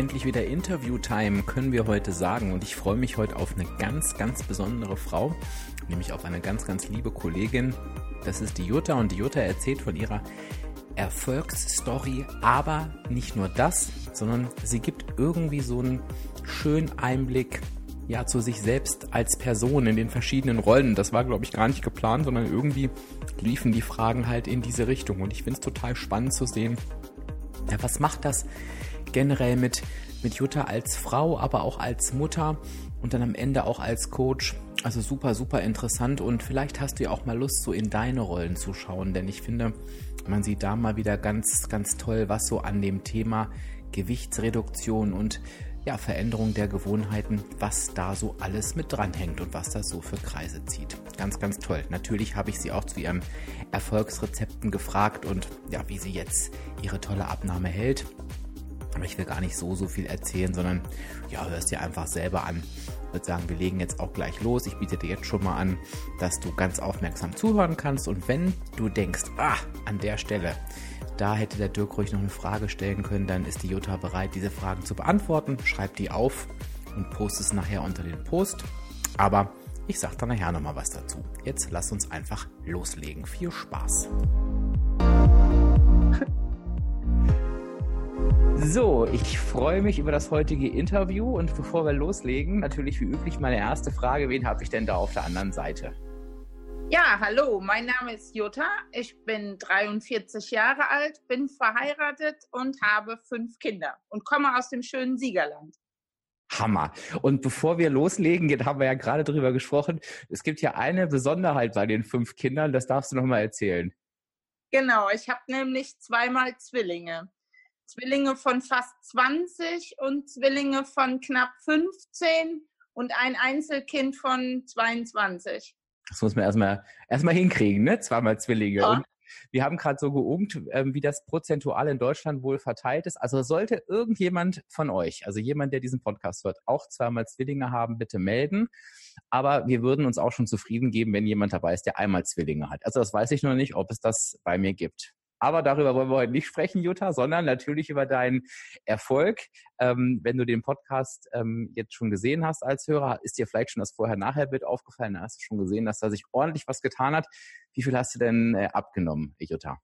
Endlich wieder Interview-Time, können wir heute sagen. Und ich freue mich heute auf eine ganz, ganz besondere Frau, nämlich auf eine ganz, ganz liebe Kollegin. Das ist die Jutta und die Jutta erzählt von ihrer Erfolgsstory, aber nicht nur das, sondern sie gibt irgendwie so einen schönen Einblick ja zu sich selbst als Person in den verschiedenen Rollen. Das war glaube ich gar nicht geplant, sondern irgendwie liefen die Fragen halt in diese Richtung und ich finde es total spannend zu sehen. Ja, was macht das generell mit, mit Jutta als Frau, aber auch als Mutter und dann am Ende auch als Coach. Also super, super interessant und vielleicht hast du ja auch mal Lust, so in deine Rollen zu schauen, denn ich finde, man sieht da mal wieder ganz, ganz toll, was so an dem Thema Gewichtsreduktion und ja, Veränderung der Gewohnheiten, was da so alles mit dranhängt und was das so für Kreise zieht. Ganz, ganz toll. Natürlich habe ich sie auch zu ihren Erfolgsrezepten gefragt und ja, wie sie jetzt ihre tolle Abnahme hält. Aber ich will gar nicht so, so viel erzählen, sondern ja, hörst dir einfach selber an. Ich würde sagen, wir legen jetzt auch gleich los. Ich biete dir jetzt schon mal an, dass du ganz aufmerksam zuhören kannst. Und wenn du denkst, ah, an der Stelle, da hätte der Dirk ruhig noch eine Frage stellen können, dann ist die Jutta bereit, diese Fragen zu beantworten. Schreib die auf und post es nachher unter den Post. Aber ich sag dann nachher nochmal was dazu. Jetzt lass uns einfach loslegen. Viel Spaß! So, ich freue mich über das heutige Interview und bevor wir loslegen, natürlich wie üblich meine erste Frage, wen habe ich denn da auf der anderen Seite? Ja, hallo, mein Name ist Jutta, ich bin 43 Jahre alt, bin verheiratet und habe fünf Kinder und komme aus dem schönen Siegerland. Hammer. Und bevor wir loslegen, jetzt haben wir ja gerade drüber gesprochen, es gibt ja eine Besonderheit bei den fünf Kindern, das darfst du nochmal erzählen. Genau, ich habe nämlich zweimal Zwillinge. Zwillinge von fast 20 und Zwillinge von knapp 15 und ein Einzelkind von 22. Das muss man erstmal erstmal hinkriegen, ne? Zweimal Zwillinge. Ja. Und wir haben gerade so geungt, ähm, wie das prozentual in Deutschland wohl verteilt ist. Also sollte irgendjemand von euch, also jemand, der diesen Podcast hört, auch zweimal Zwillinge haben, bitte melden. Aber wir würden uns auch schon zufrieden geben, wenn jemand dabei ist, der einmal Zwillinge hat. Also das weiß ich noch nicht, ob es das bei mir gibt. Aber darüber wollen wir heute nicht sprechen, Jutta, sondern natürlich über deinen Erfolg. Ähm, wenn du den Podcast ähm, jetzt schon gesehen hast als Hörer, ist dir vielleicht schon das Vorher-Nachher-Bild aufgefallen. Da hast du schon gesehen, dass da sich ordentlich was getan hat. Wie viel hast du denn äh, abgenommen, Jutta?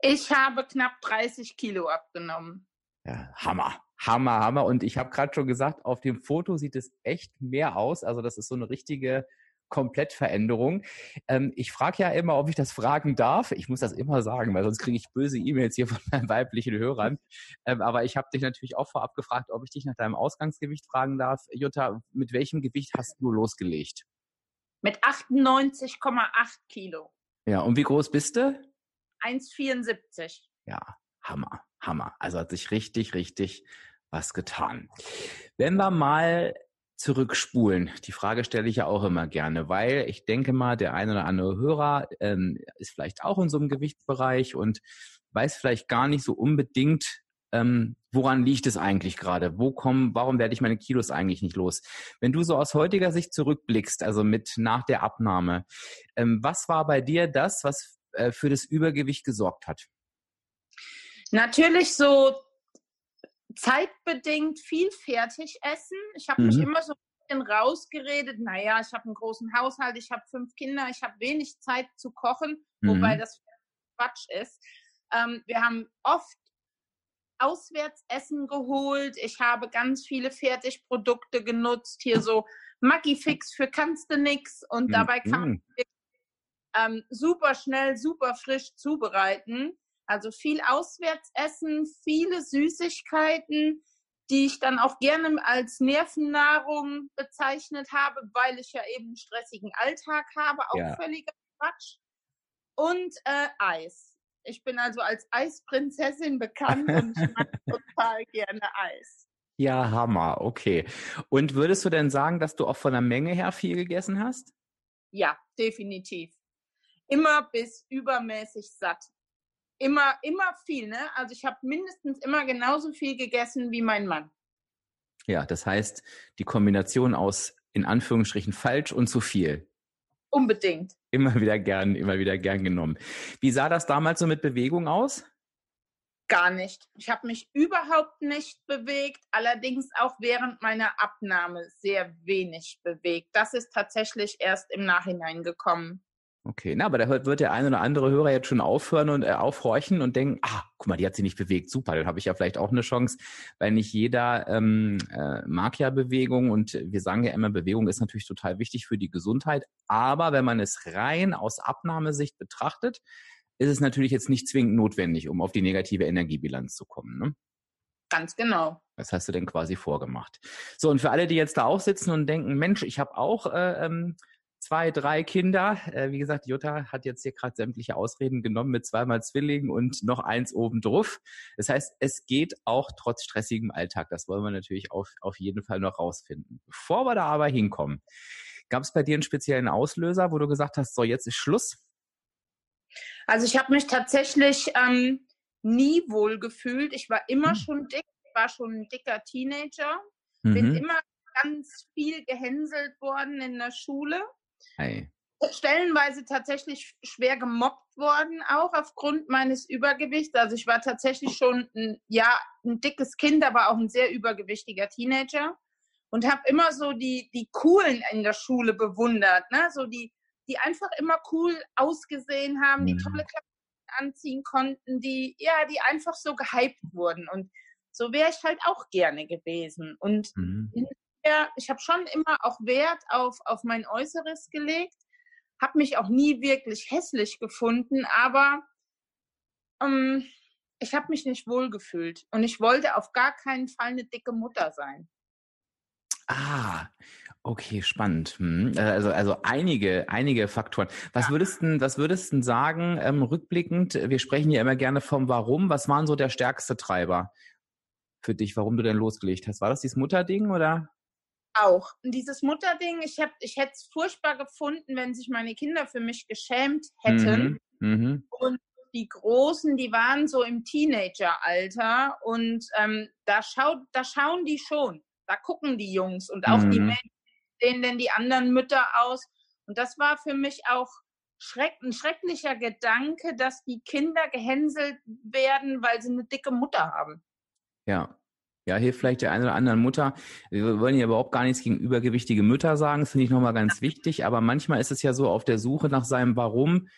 Ich habe knapp 30 Kilo abgenommen. Ja, Hammer. Hammer, Hammer. Und ich habe gerade schon gesagt, auf dem Foto sieht es echt mehr aus. Also das ist so eine richtige Komplettveränderung. Ähm, ich frage ja immer, ob ich das fragen darf. Ich muss das immer sagen, weil sonst kriege ich böse E-Mails hier von meinen weiblichen Hörern. Ähm, aber ich habe dich natürlich auch vorab gefragt, ob ich dich nach deinem Ausgangsgewicht fragen darf. Jutta, mit welchem Gewicht hast du losgelegt? Mit 98,8 Kilo. Ja, und wie groß bist du? 1,74. Ja, Hammer, Hammer. Also hat sich richtig, richtig was getan. Wenn wir mal zurückspulen? Die Frage stelle ich ja auch immer gerne, weil ich denke mal, der ein oder andere Hörer ähm, ist vielleicht auch in so einem Gewichtsbereich und weiß vielleicht gar nicht so unbedingt, ähm, woran liegt es eigentlich gerade? Wo kommen, warum werde ich meine Kilos eigentlich nicht los? Wenn du so aus heutiger Sicht zurückblickst, also mit nach der Abnahme, ähm, was war bei dir das, was äh, für das Übergewicht gesorgt hat? Natürlich so zeitbedingt viel fertig essen. Ich habe mhm. mich immer so ein bisschen rausgeredet, naja, ich habe einen großen Haushalt, ich habe fünf Kinder, ich habe wenig Zeit zu kochen, mhm. wobei das Quatsch ist. Ähm, wir haben oft Auswärtsessen geholt. Ich habe ganz viele Fertigprodukte genutzt, hier so Maggi Fix für kannst du nix und mhm. dabei kann man ähm, super schnell, super frisch zubereiten. Also viel Auswärtsessen, viele Süßigkeiten, die ich dann auch gerne als Nervennahrung bezeichnet habe, weil ich ja eben einen stressigen Alltag habe, auch ja. völliger Quatsch. Und äh, Eis. Ich bin also als Eisprinzessin bekannt und ich mag total gerne Eis. Ja, Hammer, okay. Und würdest du denn sagen, dass du auch von der Menge her viel gegessen hast? Ja, definitiv. Immer bis übermäßig satt. Immer, immer viel, ne? Also ich habe mindestens immer genauso viel gegessen wie mein Mann. Ja, das heißt, die Kombination aus in Anführungsstrichen falsch und zu viel. Unbedingt. Immer wieder gern, immer wieder gern genommen. Wie sah das damals so mit Bewegung aus? Gar nicht. Ich habe mich überhaupt nicht bewegt, allerdings auch während meiner Abnahme sehr wenig bewegt. Das ist tatsächlich erst im Nachhinein gekommen. Okay, na, aber da wird der ein oder andere Hörer jetzt schon aufhören und äh, aufhorchen und denken, ah, guck mal, die hat sich nicht bewegt, super, dann habe ich ja vielleicht auch eine Chance, weil nicht jeder ähm, äh, mag ja Bewegung und wir sagen ja immer, Bewegung ist natürlich total wichtig für die Gesundheit, aber wenn man es rein aus Abnahmesicht betrachtet, ist es natürlich jetzt nicht zwingend notwendig, um auf die negative Energiebilanz zu kommen. Ne? Ganz genau. Was hast du denn quasi vorgemacht? So, und für alle, die jetzt da auch sitzen und denken, Mensch, ich habe auch äh, ähm, zwei, drei Kinder. Äh, wie gesagt, Jutta hat jetzt hier gerade sämtliche Ausreden genommen mit zweimal Zwillingen und noch eins obendrauf. Das heißt, es geht auch trotz stressigem Alltag. Das wollen wir natürlich auf, auf jeden Fall noch rausfinden. Bevor wir da aber hinkommen, gab es bei dir einen speziellen Auslöser, wo du gesagt hast, so jetzt ist Schluss? Also ich habe mich tatsächlich ähm, nie wohl gefühlt. Ich war immer hm. schon dick, war schon ein dicker Teenager, mhm. bin immer ganz viel gehänselt worden in der Schule. Hey. Stellenweise tatsächlich schwer gemobbt worden, auch aufgrund meines Übergewichts. Also ich war tatsächlich schon ein, ja, ein dickes Kind, aber auch ein sehr übergewichtiger Teenager und habe immer so die, die Coolen in der Schule bewundert, ne? so die, die einfach immer cool ausgesehen haben, die mhm. tolle Klamotten anziehen konnten, die, ja, die einfach so gehypt wurden. Und so wäre ich halt auch gerne gewesen. Und mhm. Ich habe schon immer auch Wert auf, auf mein Äußeres gelegt, habe mich auch nie wirklich hässlich gefunden, aber ähm, ich habe mich nicht wohlgefühlt und ich wollte auf gar keinen Fall eine dicke Mutter sein. Ah, okay, spannend. Hm. Äh, also, also einige, einige Faktoren. Was ja. würdest du, was würdest du sagen, ähm, rückblickend? Wir sprechen ja immer gerne vom Warum. Was waren so der stärkste Treiber für dich, warum du denn losgelegt hast? War das dieses Mutterding oder? Auch. Und dieses Mutterding, ich, hab, ich hätte es furchtbar gefunden, wenn sich meine Kinder für mich geschämt hätten. Mhm. Mhm. Und die Großen, die waren so im Teenageralter und ähm, da, schaut, da schauen die schon da gucken die Jungs und auch mhm. die Menschen, sehen denn die anderen Mütter aus. Und das war für mich auch schreck, ein schrecklicher Gedanke, dass die Kinder gehänselt werden, weil sie eine dicke Mutter haben. Ja. Ja, hilft vielleicht der einen oder anderen Mutter. Wir wollen ja überhaupt gar nichts gegen übergewichtige Mütter sagen, das finde ich nochmal ganz wichtig. Aber manchmal ist es ja so auf der Suche nach seinem Warum,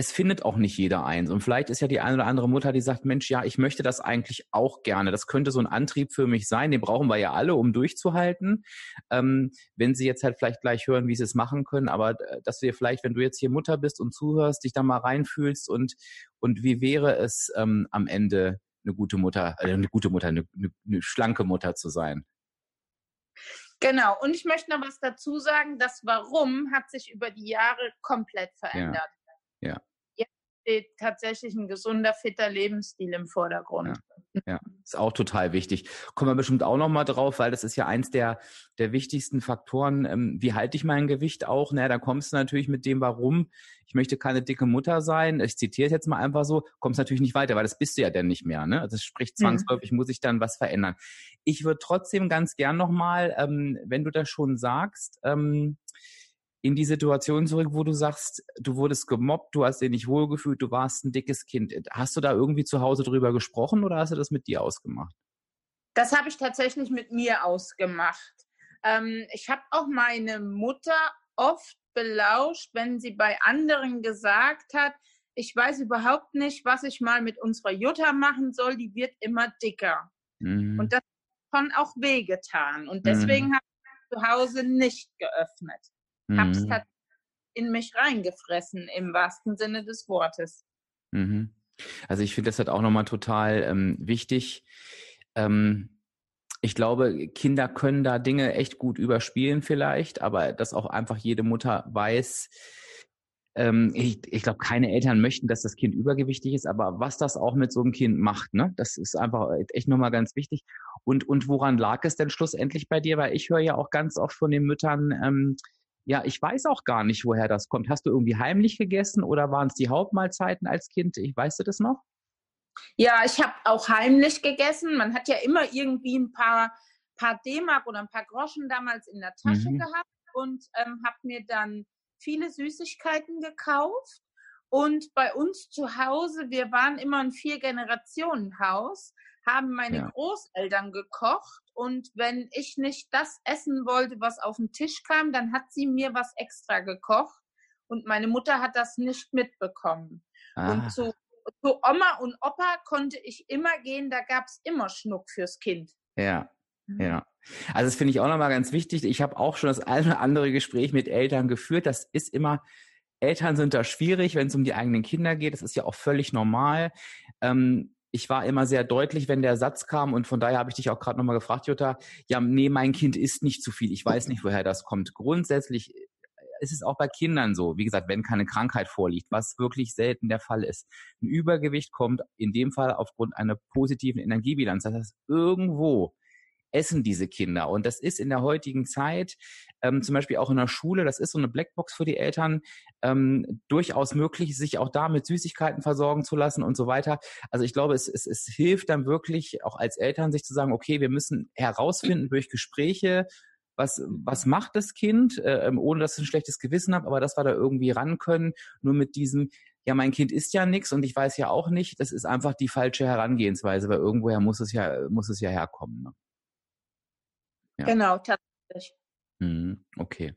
es findet auch nicht jeder eins. Und vielleicht ist ja die eine oder andere Mutter, die sagt, Mensch, ja, ich möchte das eigentlich auch gerne. Das könnte so ein Antrieb für mich sein. Den brauchen wir ja alle, um durchzuhalten. Ähm, wenn sie jetzt halt vielleicht gleich hören, wie sie es machen können, aber äh, dass dir vielleicht, wenn du jetzt hier Mutter bist und zuhörst, dich da mal reinfühlst und, und wie wäre es ähm, am Ende eine gute Mutter, äh, eine gute Mutter, eine, eine, eine schlanke Mutter zu sein? Genau. Und ich möchte noch was dazu sagen. Das Warum hat sich über die Jahre komplett verändert. Ja. ja steht tatsächlich ein gesunder, fitter Lebensstil im Vordergrund. Ja, ja. ist auch total wichtig. Kommen wir bestimmt auch nochmal drauf, weil das ist ja eins der, der wichtigsten Faktoren. Ähm, wie halte ich mein Gewicht auch? Naja, da kommst du natürlich mit dem, warum. Ich möchte keine dicke Mutter sein. Ich zitiere es jetzt mal einfach so, kommst natürlich nicht weiter, weil das bist du ja dann nicht mehr. Ne? Also sprich, mhm. zwangsläufig mhm. muss ich dann was verändern. Ich würde trotzdem ganz gern nochmal, ähm, wenn du das schon sagst, ähm, in die Situation zurück, wo du sagst, du wurdest gemobbt, du hast dich nicht wohlgefühlt, du warst ein dickes Kind. Hast du da irgendwie zu Hause drüber gesprochen oder hast du das mit dir ausgemacht? Das habe ich tatsächlich mit mir ausgemacht. Ähm, ich habe auch meine Mutter oft belauscht, wenn sie bei anderen gesagt hat, ich weiß überhaupt nicht, was ich mal mit unserer Jutta machen soll, die wird immer dicker. Mhm. Und das hat schon auch wehgetan. Und deswegen mhm. habe ich zu Hause nicht geöffnet mhm. habe es in mich reingefressen, im wahrsten Sinne des Wortes. Mhm. Also ich finde das halt auch nochmal total ähm, wichtig. Ähm, ich glaube, Kinder können da Dinge echt gut überspielen vielleicht, aber dass auch einfach jede Mutter weiß, ähm, ich, ich glaube, keine Eltern möchten, dass das Kind übergewichtig ist, aber was das auch mit so einem Kind macht, ne, das ist einfach echt nochmal ganz wichtig. Und, und woran lag es denn schlussendlich bei dir? Weil ich höre ja auch ganz oft von den Müttern, ähm, ja, ich weiß auch gar nicht, woher das kommt. Hast du irgendwie heimlich gegessen oder waren es die Hauptmahlzeiten als Kind? Ich, weißt du das noch? Ja, ich habe auch heimlich gegessen. Man hat ja immer irgendwie ein paar, paar D-Mark oder ein paar Groschen damals in der Tasche mhm. gehabt und ähm, habe mir dann viele Süßigkeiten gekauft. Und bei uns zu Hause, wir waren immer ein Vier-Generationen-Haus, haben meine ja. Großeltern gekocht. Und wenn ich nicht das essen wollte, was auf den Tisch kam, dann hat sie mir was extra gekocht. Und meine Mutter hat das nicht mitbekommen. Ah. Und zu, zu Oma und Opa konnte ich immer gehen, da gab es immer Schnuck fürs Kind. Ja, mhm. ja. Also das finde ich auch nochmal ganz wichtig. Ich habe auch schon das eine oder andere Gespräch mit Eltern geführt. Das ist immer, Eltern sind da schwierig, wenn es um die eigenen Kinder geht. Das ist ja auch völlig normal. Ähm, ich war immer sehr deutlich, wenn der Satz kam und von daher habe ich dich auch gerade nochmal gefragt, Jutta, ja, nee, mein Kind isst nicht zu viel. Ich weiß nicht, woher das kommt. Grundsätzlich ist es auch bei Kindern so. Wie gesagt, wenn keine Krankheit vorliegt, was wirklich selten der Fall ist. Ein Übergewicht kommt in dem Fall aufgrund einer positiven Energiebilanz. Das heißt, irgendwo essen diese Kinder. Und das ist in der heutigen Zeit, ähm, zum Beispiel auch in der Schule, das ist so eine Blackbox für die Eltern, ähm, durchaus möglich, sich auch da mit Süßigkeiten versorgen zu lassen und so weiter. Also ich glaube, es, es, es hilft dann wirklich auch als Eltern, sich zu sagen, okay, wir müssen herausfinden durch Gespräche, was, was macht das Kind, äh, ähm, ohne dass ich ein schlechtes Gewissen habe, aber dass wir da irgendwie ran können, nur mit diesem, ja, mein Kind ist ja nichts und ich weiß ja auch nicht, das ist einfach die falsche Herangehensweise, weil irgendwoher muss es ja, muss es ja herkommen. Ne? Ja. Genau, tatsächlich. Mhm, okay.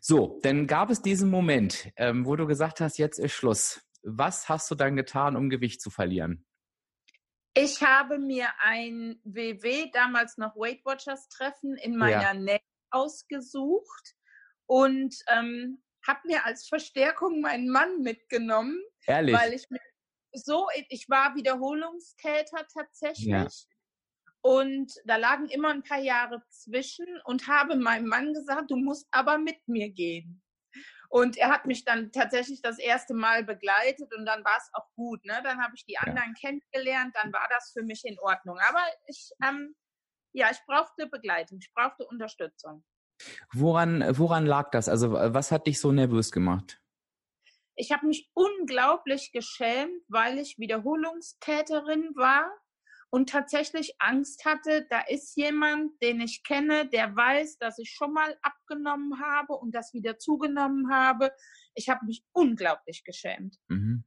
So, dann gab es diesen Moment, ähm, wo du gesagt hast, jetzt ist Schluss. Was hast du dann getan, um Gewicht zu verlieren? Ich habe mir ein WW, damals noch Weight Watchers Treffen, in meiner ja. Nähe ausgesucht und ähm, habe mir als Verstärkung meinen Mann mitgenommen. Ehrlich? Weil ich so, ich war Wiederholungstäter tatsächlich. Ja. Und da lagen immer ein paar Jahre zwischen und habe meinem Mann gesagt, du musst aber mit mir gehen. Und er hat mich dann tatsächlich das erste Mal begleitet und dann war es auch gut. Ne? Dann habe ich die anderen ja. kennengelernt, dann war das für mich in Ordnung. Aber ich, ähm, ja, ich brauchte Begleitung, ich brauchte Unterstützung. Woran, woran lag das? Also was hat dich so nervös gemacht? Ich habe mich unglaublich geschämt, weil ich Wiederholungstäterin war und tatsächlich Angst hatte, da ist jemand, den ich kenne, der weiß, dass ich schon mal abgenommen habe und das wieder zugenommen habe. Ich habe mich unglaublich geschämt. Mhm.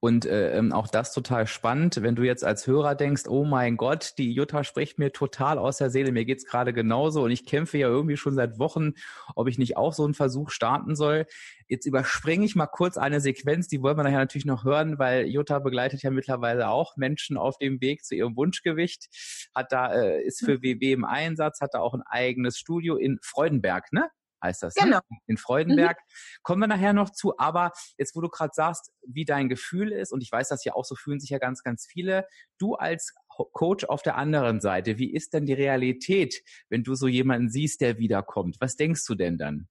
Und äh, ähm, auch das total spannend, wenn du jetzt als Hörer denkst, oh mein Gott, die Jutta spricht mir total aus der Seele, mir geht's gerade genauso und ich kämpfe ja irgendwie schon seit Wochen, ob ich nicht auch so einen Versuch starten soll. Jetzt überspringe ich mal kurz eine Sequenz, die wollen wir nachher natürlich noch hören, weil Jutta begleitet ja mittlerweile auch Menschen auf dem Weg zu ihrem Wunschgewicht, hat da, äh, ist für WW im Einsatz, hat da auch ein eigenes Studio in Freudenberg, ne? Heißt das. Ne? Genau. Ne? In Freudenberg. Mhm. Kommen wir nachher noch zu. Aber jetzt, wo du gerade sagst, wie dein Gefühl ist, und ich weiß, dass ja auch so fühlen sich ja ganz, ganz viele, du als Coach auf der anderen Seite, wie ist denn die Realität, wenn du so jemanden siehst, der wiederkommt? Was denkst du denn dann?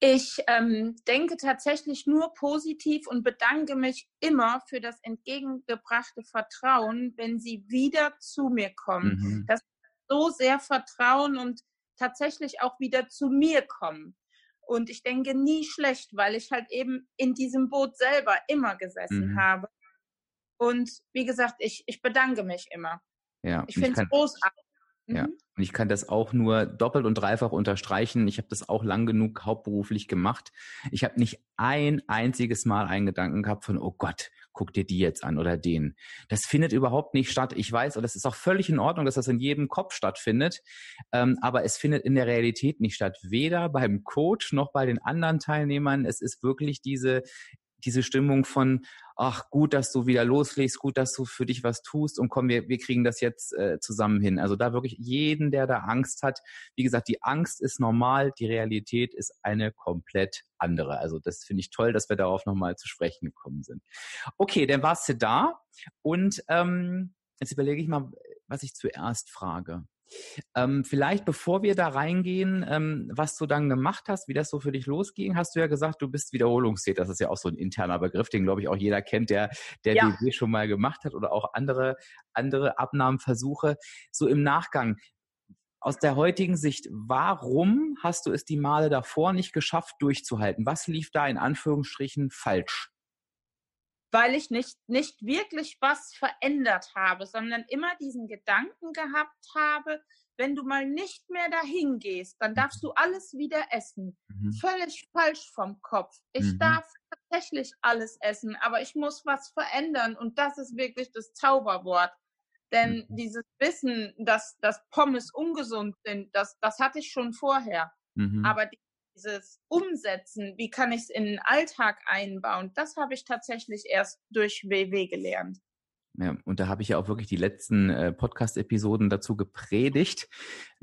Ich ähm, denke tatsächlich nur positiv und bedanke mich immer für das entgegengebrachte Vertrauen, wenn sie wieder zu mir kommen. Mhm. Das ist so sehr Vertrauen und tatsächlich auch wieder zu mir kommen. Und ich denke nie schlecht, weil ich halt eben in diesem Boot selber immer gesessen mhm. habe. Und wie gesagt, ich, ich bedanke mich immer. Ja, ich finde es großartig. Ja, mhm. und ich kann das auch nur doppelt und dreifach unterstreichen. Ich habe das auch lang genug hauptberuflich gemacht. Ich habe nicht ein einziges Mal einen Gedanken gehabt von, oh Gott, guck dir die jetzt an oder den. Das findet überhaupt nicht statt. Ich weiß, und das ist auch völlig in Ordnung, dass das in jedem Kopf stattfindet, ähm, aber es findet in der Realität nicht statt. Weder beim Coach noch bei den anderen Teilnehmern. Es ist wirklich diese diese Stimmung von, ach gut, dass du wieder loslegst, gut, dass du für dich was tust und komm, wir, wir kriegen das jetzt äh, zusammen hin. Also da wirklich jeden, der da Angst hat, wie gesagt, die Angst ist normal, die Realität ist eine komplett andere. Also das finde ich toll, dass wir darauf nochmal zu sprechen gekommen sind. Okay, dann warst du da und ähm, jetzt überlege ich mal, was ich zuerst frage. Ähm, vielleicht bevor wir da reingehen, ähm, was du dann gemacht hast, wie das so für dich losging, hast du ja gesagt, du bist Wiederholungstäter. Das ist ja auch so ein interner Begriff, den glaube ich auch jeder kennt, der der ja. WW schon mal gemacht hat oder auch andere andere Abnahmeversuche. So im Nachgang, aus der heutigen Sicht, warum hast du es die Male davor nicht geschafft, durchzuhalten? Was lief da in Anführungsstrichen falsch? Weil ich nicht, nicht wirklich was verändert habe, sondern immer diesen Gedanken gehabt habe, wenn du mal nicht mehr dahin gehst, dann darfst du alles wieder essen. Mhm. Völlig falsch vom Kopf. Ich mhm. darf tatsächlich alles essen, aber ich muss was verändern und das ist wirklich das Zauberwort. Denn mhm. dieses Wissen, dass, dass Pommes ungesund sind, das, das hatte ich schon vorher. Mhm. Aber dieses Umsetzen, wie kann ich es in den Alltag einbauen, das habe ich tatsächlich erst durch WW gelernt. Ja, und da habe ich ja auch wirklich die letzten äh, Podcast-Episoden dazu gepredigt.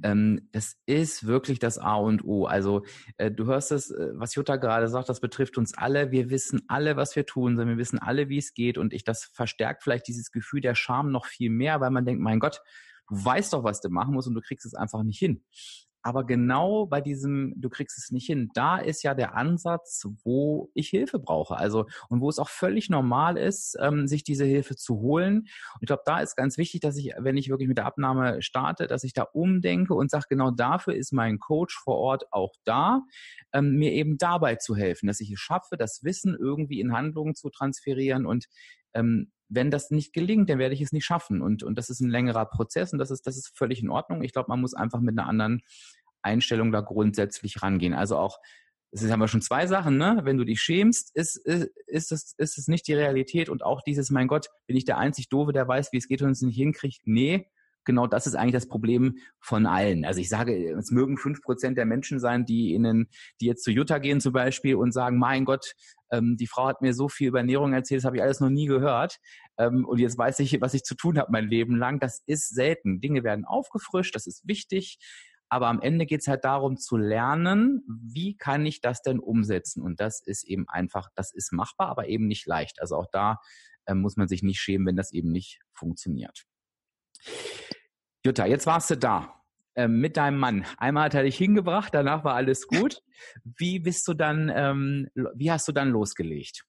Ähm, das ist wirklich das A und O. Also äh, du hörst es, äh, was Jutta gerade sagt, das betrifft uns alle. Wir wissen alle, was wir tun, wir wissen alle, wie es geht. Und ich, das verstärkt vielleicht dieses Gefühl der Scham noch viel mehr, weil man denkt, mein Gott, du weißt doch, was du machen musst und du kriegst es einfach nicht hin. Aber genau bei diesem, du kriegst es nicht hin, da ist ja der Ansatz, wo ich Hilfe brauche. Also und wo es auch völlig normal ist, ähm, sich diese Hilfe zu holen. Und ich glaube, da ist ganz wichtig, dass ich, wenn ich wirklich mit der Abnahme starte, dass ich da umdenke und sage, genau dafür ist mein Coach vor Ort auch da, ähm, mir eben dabei zu helfen, dass ich es schaffe, das Wissen irgendwie in Handlungen zu transferieren und ähm, wenn das nicht gelingt, dann werde ich es nicht schaffen. Und, und das ist ein längerer Prozess und das ist, das ist völlig in Ordnung. Ich glaube, man muss einfach mit einer anderen Einstellung da grundsätzlich rangehen. Also auch, das haben wir schon zwei Sachen, ne? Wenn du dich schämst, ist, ist, ist, es, ist es nicht die Realität und auch dieses, mein Gott, bin ich der einzig Doofe, der weiß, wie es geht und es nicht hinkriegt? Nee, genau das ist eigentlich das Problem von allen. Also ich sage, es mögen fünf Prozent der Menschen sein, die ihnen, die jetzt zu Jutta gehen zum Beispiel und sagen, mein Gott, ähm, die Frau hat mir so viel über Ernährung erzählt, das habe ich alles noch nie gehört. Ähm, und jetzt weiß ich, was ich zu tun habe mein Leben lang. Das ist selten. Dinge werden aufgefrischt, das ist wichtig. Aber am Ende geht es halt darum zu lernen, wie kann ich das denn umsetzen? Und das ist eben einfach, das ist machbar, aber eben nicht leicht. Also auch da äh, muss man sich nicht schämen, wenn das eben nicht funktioniert. Jutta, jetzt warst du da ähm, mit deinem Mann. Einmal hat er dich hingebracht, danach war alles gut. Wie bist du dann, ähm, wie hast du dann losgelegt?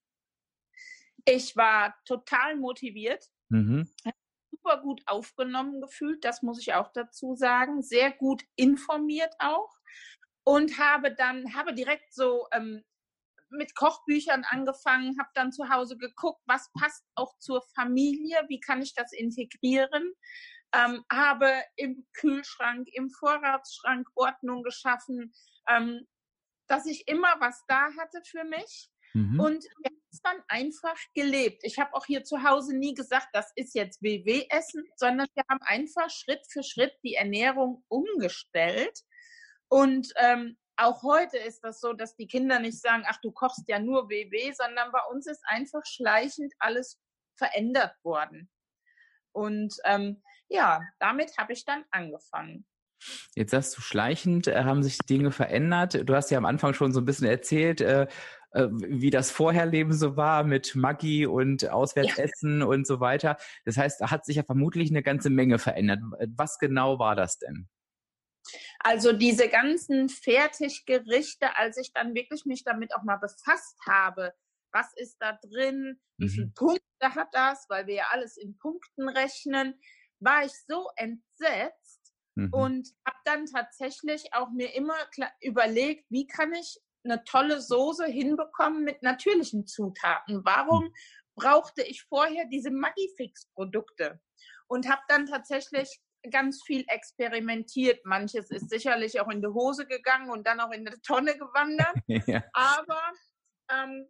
Ich war total motiviert. Mhm. Super gut aufgenommen gefühlt, das muss ich auch dazu sagen. Sehr gut informiert auch. Und habe dann, habe direkt so ähm, mit Kochbüchern angefangen, habe dann zu Hause geguckt, was passt auch zur Familie, wie kann ich das integrieren ähm, habe im Kühlschrank, im Vorratsschrank Ordnung geschaffen, ähm, dass ich immer was da hatte für mich. Mhm. Und wir haben es dann einfach gelebt. Ich habe auch hier zu Hause nie gesagt, das ist jetzt WW-Essen, sondern wir haben einfach Schritt für Schritt die Ernährung umgestellt. Und ähm, auch heute ist das so, dass die Kinder nicht sagen, ach, du kochst ja nur WW, sondern bei uns ist einfach schleichend alles verändert worden. Und ähm, ja, damit habe ich dann angefangen. Jetzt sagst du, schleichend äh, haben sich Dinge verändert. Du hast ja am Anfang schon so ein bisschen erzählt, äh, äh, wie das Vorherleben so war mit Maggi und Auswärtsessen ja. und so weiter. Das heißt, da hat sich ja vermutlich eine ganze Menge verändert. Was genau war das denn? Also diese ganzen Fertiggerichte, als ich dann wirklich mich damit auch mal befasst habe, was ist da drin, wie viele mhm. Punkte hat das, weil wir ja alles in Punkten rechnen, war ich so entsetzt mhm. und habe dann tatsächlich auch mir immer überlegt, wie kann ich eine tolle Soße hinbekommen mit natürlichen Zutaten? Warum mhm. brauchte ich vorher diese Magifix-Produkte? Und habe dann tatsächlich ganz viel experimentiert. Manches ist sicherlich auch in die Hose gegangen und dann auch in die Tonne gewandert. ja. Aber ähm,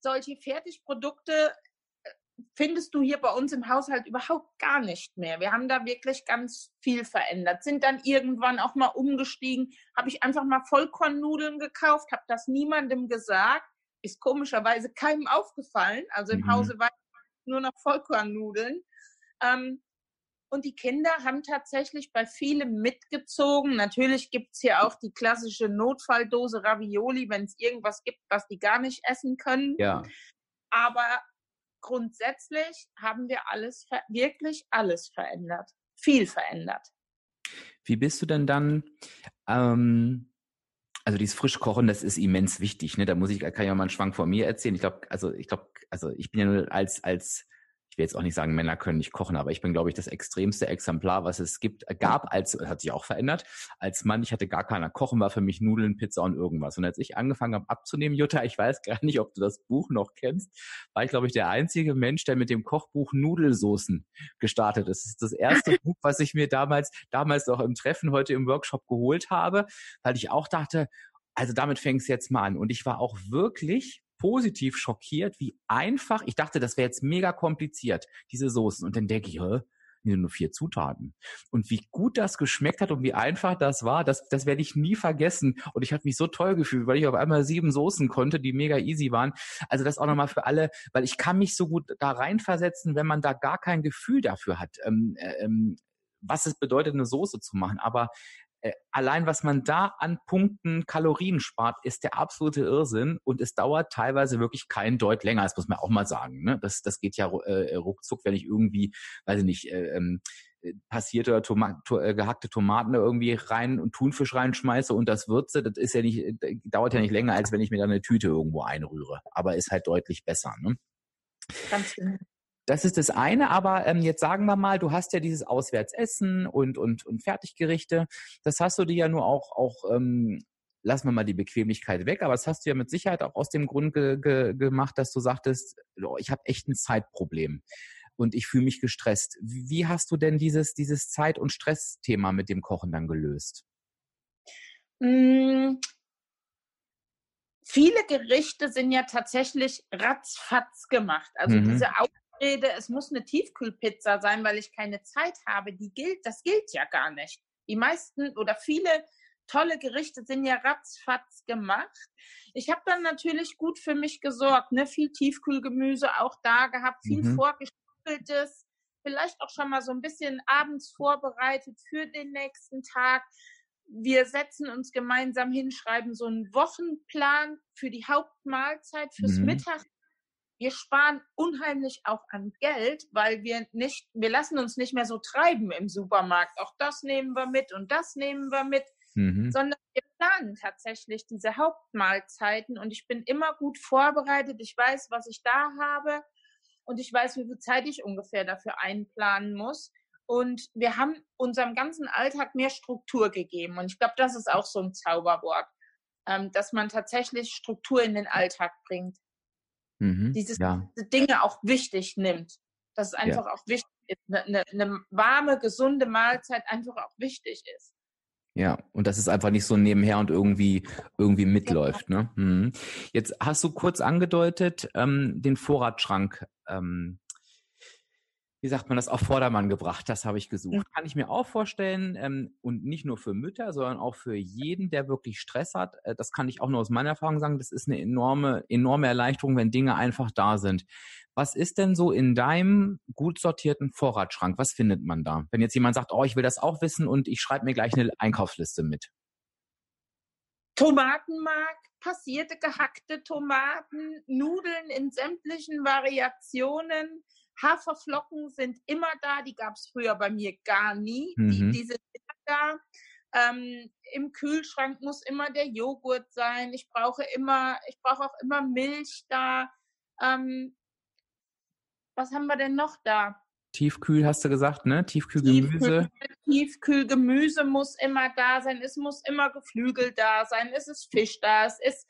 solche Fertigprodukte findest du hier bei uns im Haushalt überhaupt gar nicht mehr. Wir haben da wirklich ganz viel verändert. Sind dann irgendwann auch mal umgestiegen, habe ich einfach mal Vollkornnudeln gekauft, habe das niemandem gesagt, ist komischerweise keinem aufgefallen. Also im mhm. Hause war nur noch Vollkornnudeln. Ähm, und die Kinder haben tatsächlich bei vielem mitgezogen. Natürlich gibt es hier auch die klassische Notfalldose Ravioli, wenn es irgendwas gibt, was die gar nicht essen können. Ja. Aber grundsätzlich haben wir alles, wirklich alles verändert. Viel verändert. Wie bist du denn dann, ähm, also dieses Frischkochen, das ist immens wichtig, ne? Da muss ich, kann ich auch mal einen Schwank von mir erzählen. Ich glaube, also ich glaube, also ich bin ja nur als, als will jetzt auch nicht sagen, Männer können nicht kochen, aber ich bin, glaube ich, das extremste Exemplar, was es gibt, äh, gab, als, hat sich auch verändert. Als Mann, ich hatte gar keiner Kochen, war für mich Nudeln, Pizza und irgendwas. Und als ich angefangen habe abzunehmen, Jutta, ich weiß gar nicht, ob du das Buch noch kennst, war ich, glaube ich, der einzige Mensch, der mit dem Kochbuch Nudelsoßen gestartet ist. Das ist das erste Buch, was ich mir damals, damals auch im Treffen heute im Workshop geholt habe, weil ich auch dachte, also damit fängst du jetzt mal an. Und ich war auch wirklich positiv schockiert, wie einfach, ich dachte, das wäre jetzt mega kompliziert, diese Soßen. Und dann denke ich, hä? nur vier Zutaten. Und wie gut das geschmeckt hat und wie einfach das war, das, das werde ich nie vergessen. Und ich habe mich so toll gefühlt, weil ich auf einmal sieben Soßen konnte, die mega easy waren. Also das auch nochmal für alle, weil ich kann mich so gut da reinversetzen, wenn man da gar kein Gefühl dafür hat, ähm, äh, ähm, was es bedeutet, eine Soße zu machen. Aber allein was man da an Punkten Kalorien spart, ist der absolute Irrsinn und es dauert teilweise wirklich kein Deut länger, das muss man auch mal sagen. Ne? Das, das geht ja äh, ruckzuck, wenn ich irgendwie, weiß ich nicht, äh, ähm, passierte oder Toma to äh, gehackte Tomaten irgendwie rein und Thunfisch reinschmeiße und das würze, das ist ja nicht, dauert ja nicht länger, als wenn ich mir da eine Tüte irgendwo einrühre. Aber ist halt deutlich besser. Ne? Ganz genau. Das ist das eine, aber ähm, jetzt sagen wir mal, du hast ja dieses Auswärtsessen und, und, und Fertiggerichte. Das hast du dir ja nur auch, auch ähm, lassen wir mal die Bequemlichkeit weg, aber das hast du ja mit Sicherheit auch aus dem Grund ge ge gemacht, dass du sagtest, oh, ich habe echt ein Zeitproblem und ich fühle mich gestresst. Wie hast du denn dieses, dieses Zeit- und Stressthema mit dem Kochen dann gelöst? Mmh. Viele Gerichte sind ja tatsächlich ratzfatz gemacht. Also mhm. diese rede, es muss eine Tiefkühlpizza sein, weil ich keine Zeit habe, die gilt, das gilt ja gar nicht. Die meisten oder viele tolle Gerichte sind ja ratzfatz gemacht. Ich habe dann natürlich gut für mich gesorgt, ne? viel Tiefkühlgemüse auch da gehabt, viel mhm. vorgestückeltes, vielleicht auch schon mal so ein bisschen abends vorbereitet für den nächsten Tag. Wir setzen uns gemeinsam hin, schreiben so einen Wochenplan für die Hauptmahlzeit, fürs mhm. Mittag wir sparen unheimlich auch an Geld, weil wir nicht, wir lassen uns nicht mehr so treiben im Supermarkt. Auch das nehmen wir mit und das nehmen wir mit, mhm. sondern wir planen tatsächlich diese Hauptmahlzeiten und ich bin immer gut vorbereitet. Ich weiß, was ich da habe und ich weiß, wie viel Zeit ich ungefähr dafür einplanen muss. Und wir haben unserem ganzen Alltag mehr Struktur gegeben. Und ich glaube, das ist auch so ein Zauberwort, ähm, dass man tatsächlich Struktur in den Alltag bringt mhm, dieses ja. Dinge auch wichtig nimmt. Dass es einfach ja. auch wichtig ist, eine, eine, eine warme, gesunde Mahlzeit einfach auch wichtig ist. Ja, und dass es einfach nicht so nebenher und irgendwie irgendwie mitläuft. Ne? Mhm. Jetzt hast du kurz angedeutet, ähm, den Vorratsschrank ähm, wie sagt man das, auf Vordermann gebracht. Das habe ich gesucht. Kann ich mir auch vorstellen. Ähm, und nicht nur für Mütter, sondern auch für jeden, der wirklich Stress hat. Äh, das kann ich auch nur aus meiner Erfahrung sagen. Das ist eine enorme, enorme Erleichterung, wenn Dinge einfach da sind. Was ist denn so in deinem gut sortierten Vorratsschrank? Was findet man da? Wenn jetzt jemand sagt, oh, ich will das auch wissen und ich schreibe mir gleich eine Einkaufsliste mit. Tomatenmark, passierte gehackte Tomaten, Nudeln in sämtlichen Variationen, Haferflocken sind immer da, die gab es früher bei mir gar nie. Mhm. Die, die sind immer da. Ähm, Im Kühlschrank muss immer der Joghurt sein. Ich brauche immer, ich brauche auch immer Milch da. Ähm, was haben wir denn noch da? Tiefkühl hast du gesagt, ne? Tiefkühlgemüse. Tiefkühl, Tiefkühlgemüse muss immer da sein. Es muss immer Geflügel da sein. Es ist Fisch da. Es ist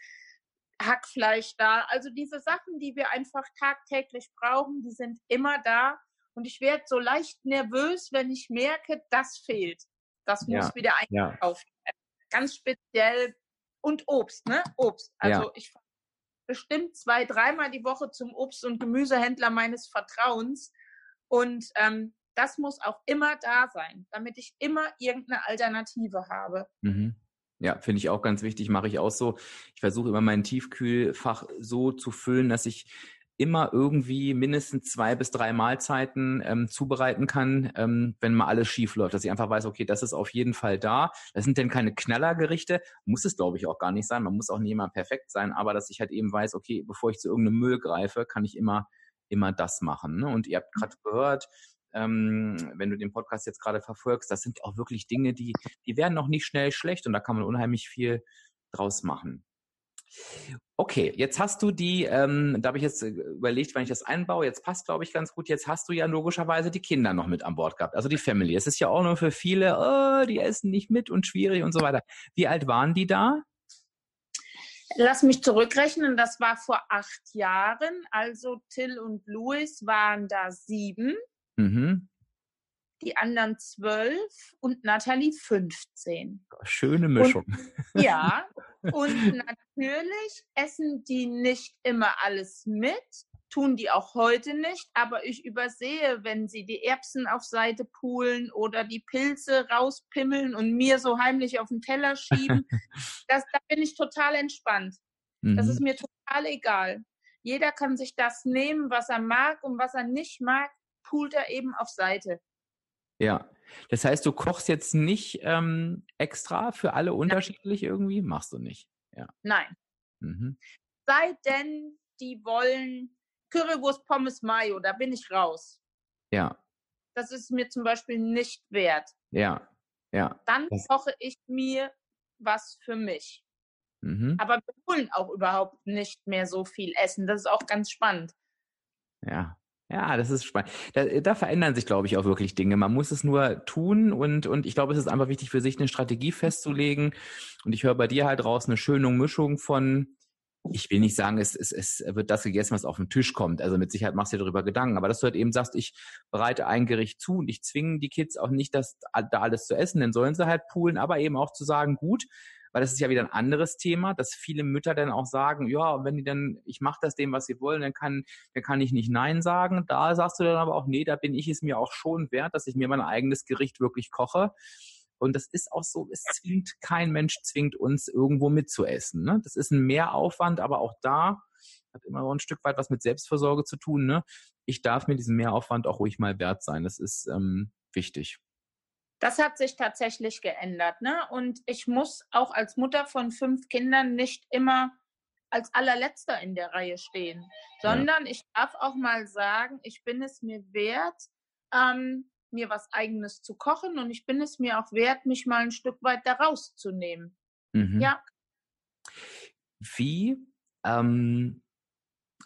Hackfleisch da. Also diese Sachen, die wir einfach tagtäglich brauchen, die sind immer da. Und ich werde so leicht nervös, wenn ich merke, das fehlt. Das muss ja, wieder einkauft ja. Ganz speziell. Und Obst, ne? Obst. Also ja. ich bestimmt zwei, dreimal die Woche zum Obst- und Gemüsehändler meines Vertrauens. Und ähm, das muss auch immer da sein, damit ich immer irgendeine Alternative habe. Mhm. Ja, finde ich auch ganz wichtig, mache ich auch so. Ich versuche immer mein Tiefkühlfach so zu füllen, dass ich immer irgendwie mindestens zwei bis drei Mahlzeiten ähm, zubereiten kann, ähm, wenn mal alles schief läuft. Dass ich einfach weiß, okay, das ist auf jeden Fall da. Das sind denn keine Knallergerichte, muss es glaube ich auch gar nicht sein. Man muss auch nie immer perfekt sein, aber dass ich halt eben weiß, okay, bevor ich zu irgendeinem Müll greife, kann ich immer immer das machen. Ne? Und ihr habt gerade gehört, ähm, wenn du den Podcast jetzt gerade verfolgst, das sind auch wirklich Dinge, die, die werden noch nicht schnell schlecht und da kann man unheimlich viel draus machen. Okay, jetzt hast du die, ähm, da habe ich jetzt äh, überlegt, wenn ich das einbaue, jetzt passt, glaube ich, ganz gut. Jetzt hast du ja logischerweise die Kinder noch mit an Bord gehabt, also die Family. Es ist ja auch nur für viele, oh, die essen nicht mit und schwierig und so weiter. Wie alt waren die da? Lass mich zurückrechnen, das war vor acht Jahren. Also Till und Louis waren da sieben. Mhm. Die anderen zwölf und Nathalie 15. Schöne Mischung. Und, ja, und natürlich essen die nicht immer alles mit, tun die auch heute nicht, aber ich übersehe, wenn sie die Erbsen auf Seite poolen oder die Pilze rauspimmeln und mir so heimlich auf den Teller schieben, das, da bin ich total entspannt. Mhm. Das ist mir total egal. Jeder kann sich das nehmen, was er mag und was er nicht mag, poolt er eben auf Seite. Ja. Das heißt, du kochst jetzt nicht ähm, extra für alle unterschiedlich Nein. irgendwie? Machst du nicht. Ja. Nein. Mhm. Sei denn, die wollen Currywurst, Pommes, Mayo, da bin ich raus. Ja. Das ist mir zum Beispiel nicht wert. Ja. Ja. Dann das koche ich mir was für mich. Mhm. Aber wir wollen auch überhaupt nicht mehr so viel essen. Das ist auch ganz spannend. Ja. Ja, das ist spannend. Da, da verändern sich, glaube ich, auch wirklich Dinge. Man muss es nur tun und, und ich glaube, es ist einfach wichtig für sich, eine Strategie festzulegen. Und ich höre bei dir halt raus eine schöne Mischung von, ich will nicht sagen, es, es, es wird das gegessen, was auf den Tisch kommt. Also mit Sicherheit machst du dir darüber Gedanken. Aber dass du halt eben sagst, ich bereite ein Gericht zu und ich zwinge die Kids auch nicht, das da alles zu essen, dann sollen sie halt poolen, aber eben auch zu sagen, gut, weil das ist ja wieder ein anderes Thema, dass viele Mütter dann auch sagen, ja, wenn die dann, ich mache das dem, was sie wollen, dann kann, dann kann ich nicht Nein sagen. Da sagst du dann aber auch, nee, da bin ich es mir auch schon wert, dass ich mir mein eigenes Gericht wirklich koche. Und das ist auch so, es zwingt, kein Mensch zwingt uns irgendwo mitzuessen. Ne? Das ist ein Mehraufwand, aber auch da hat immer noch ein Stück weit was mit Selbstversorge zu tun. Ne? Ich darf mir diesen Mehraufwand auch ruhig mal wert sein. Das ist ähm, wichtig. Das hat sich tatsächlich geändert. Ne? Und ich muss auch als Mutter von fünf Kindern nicht immer als allerletzter in der Reihe stehen, sondern ja. ich darf auch mal sagen, ich bin es mir wert, ähm, mir was eigenes zu kochen und ich bin es mir auch wert, mich mal ein Stück weit da rauszunehmen. Mhm. Ja. Wie ähm,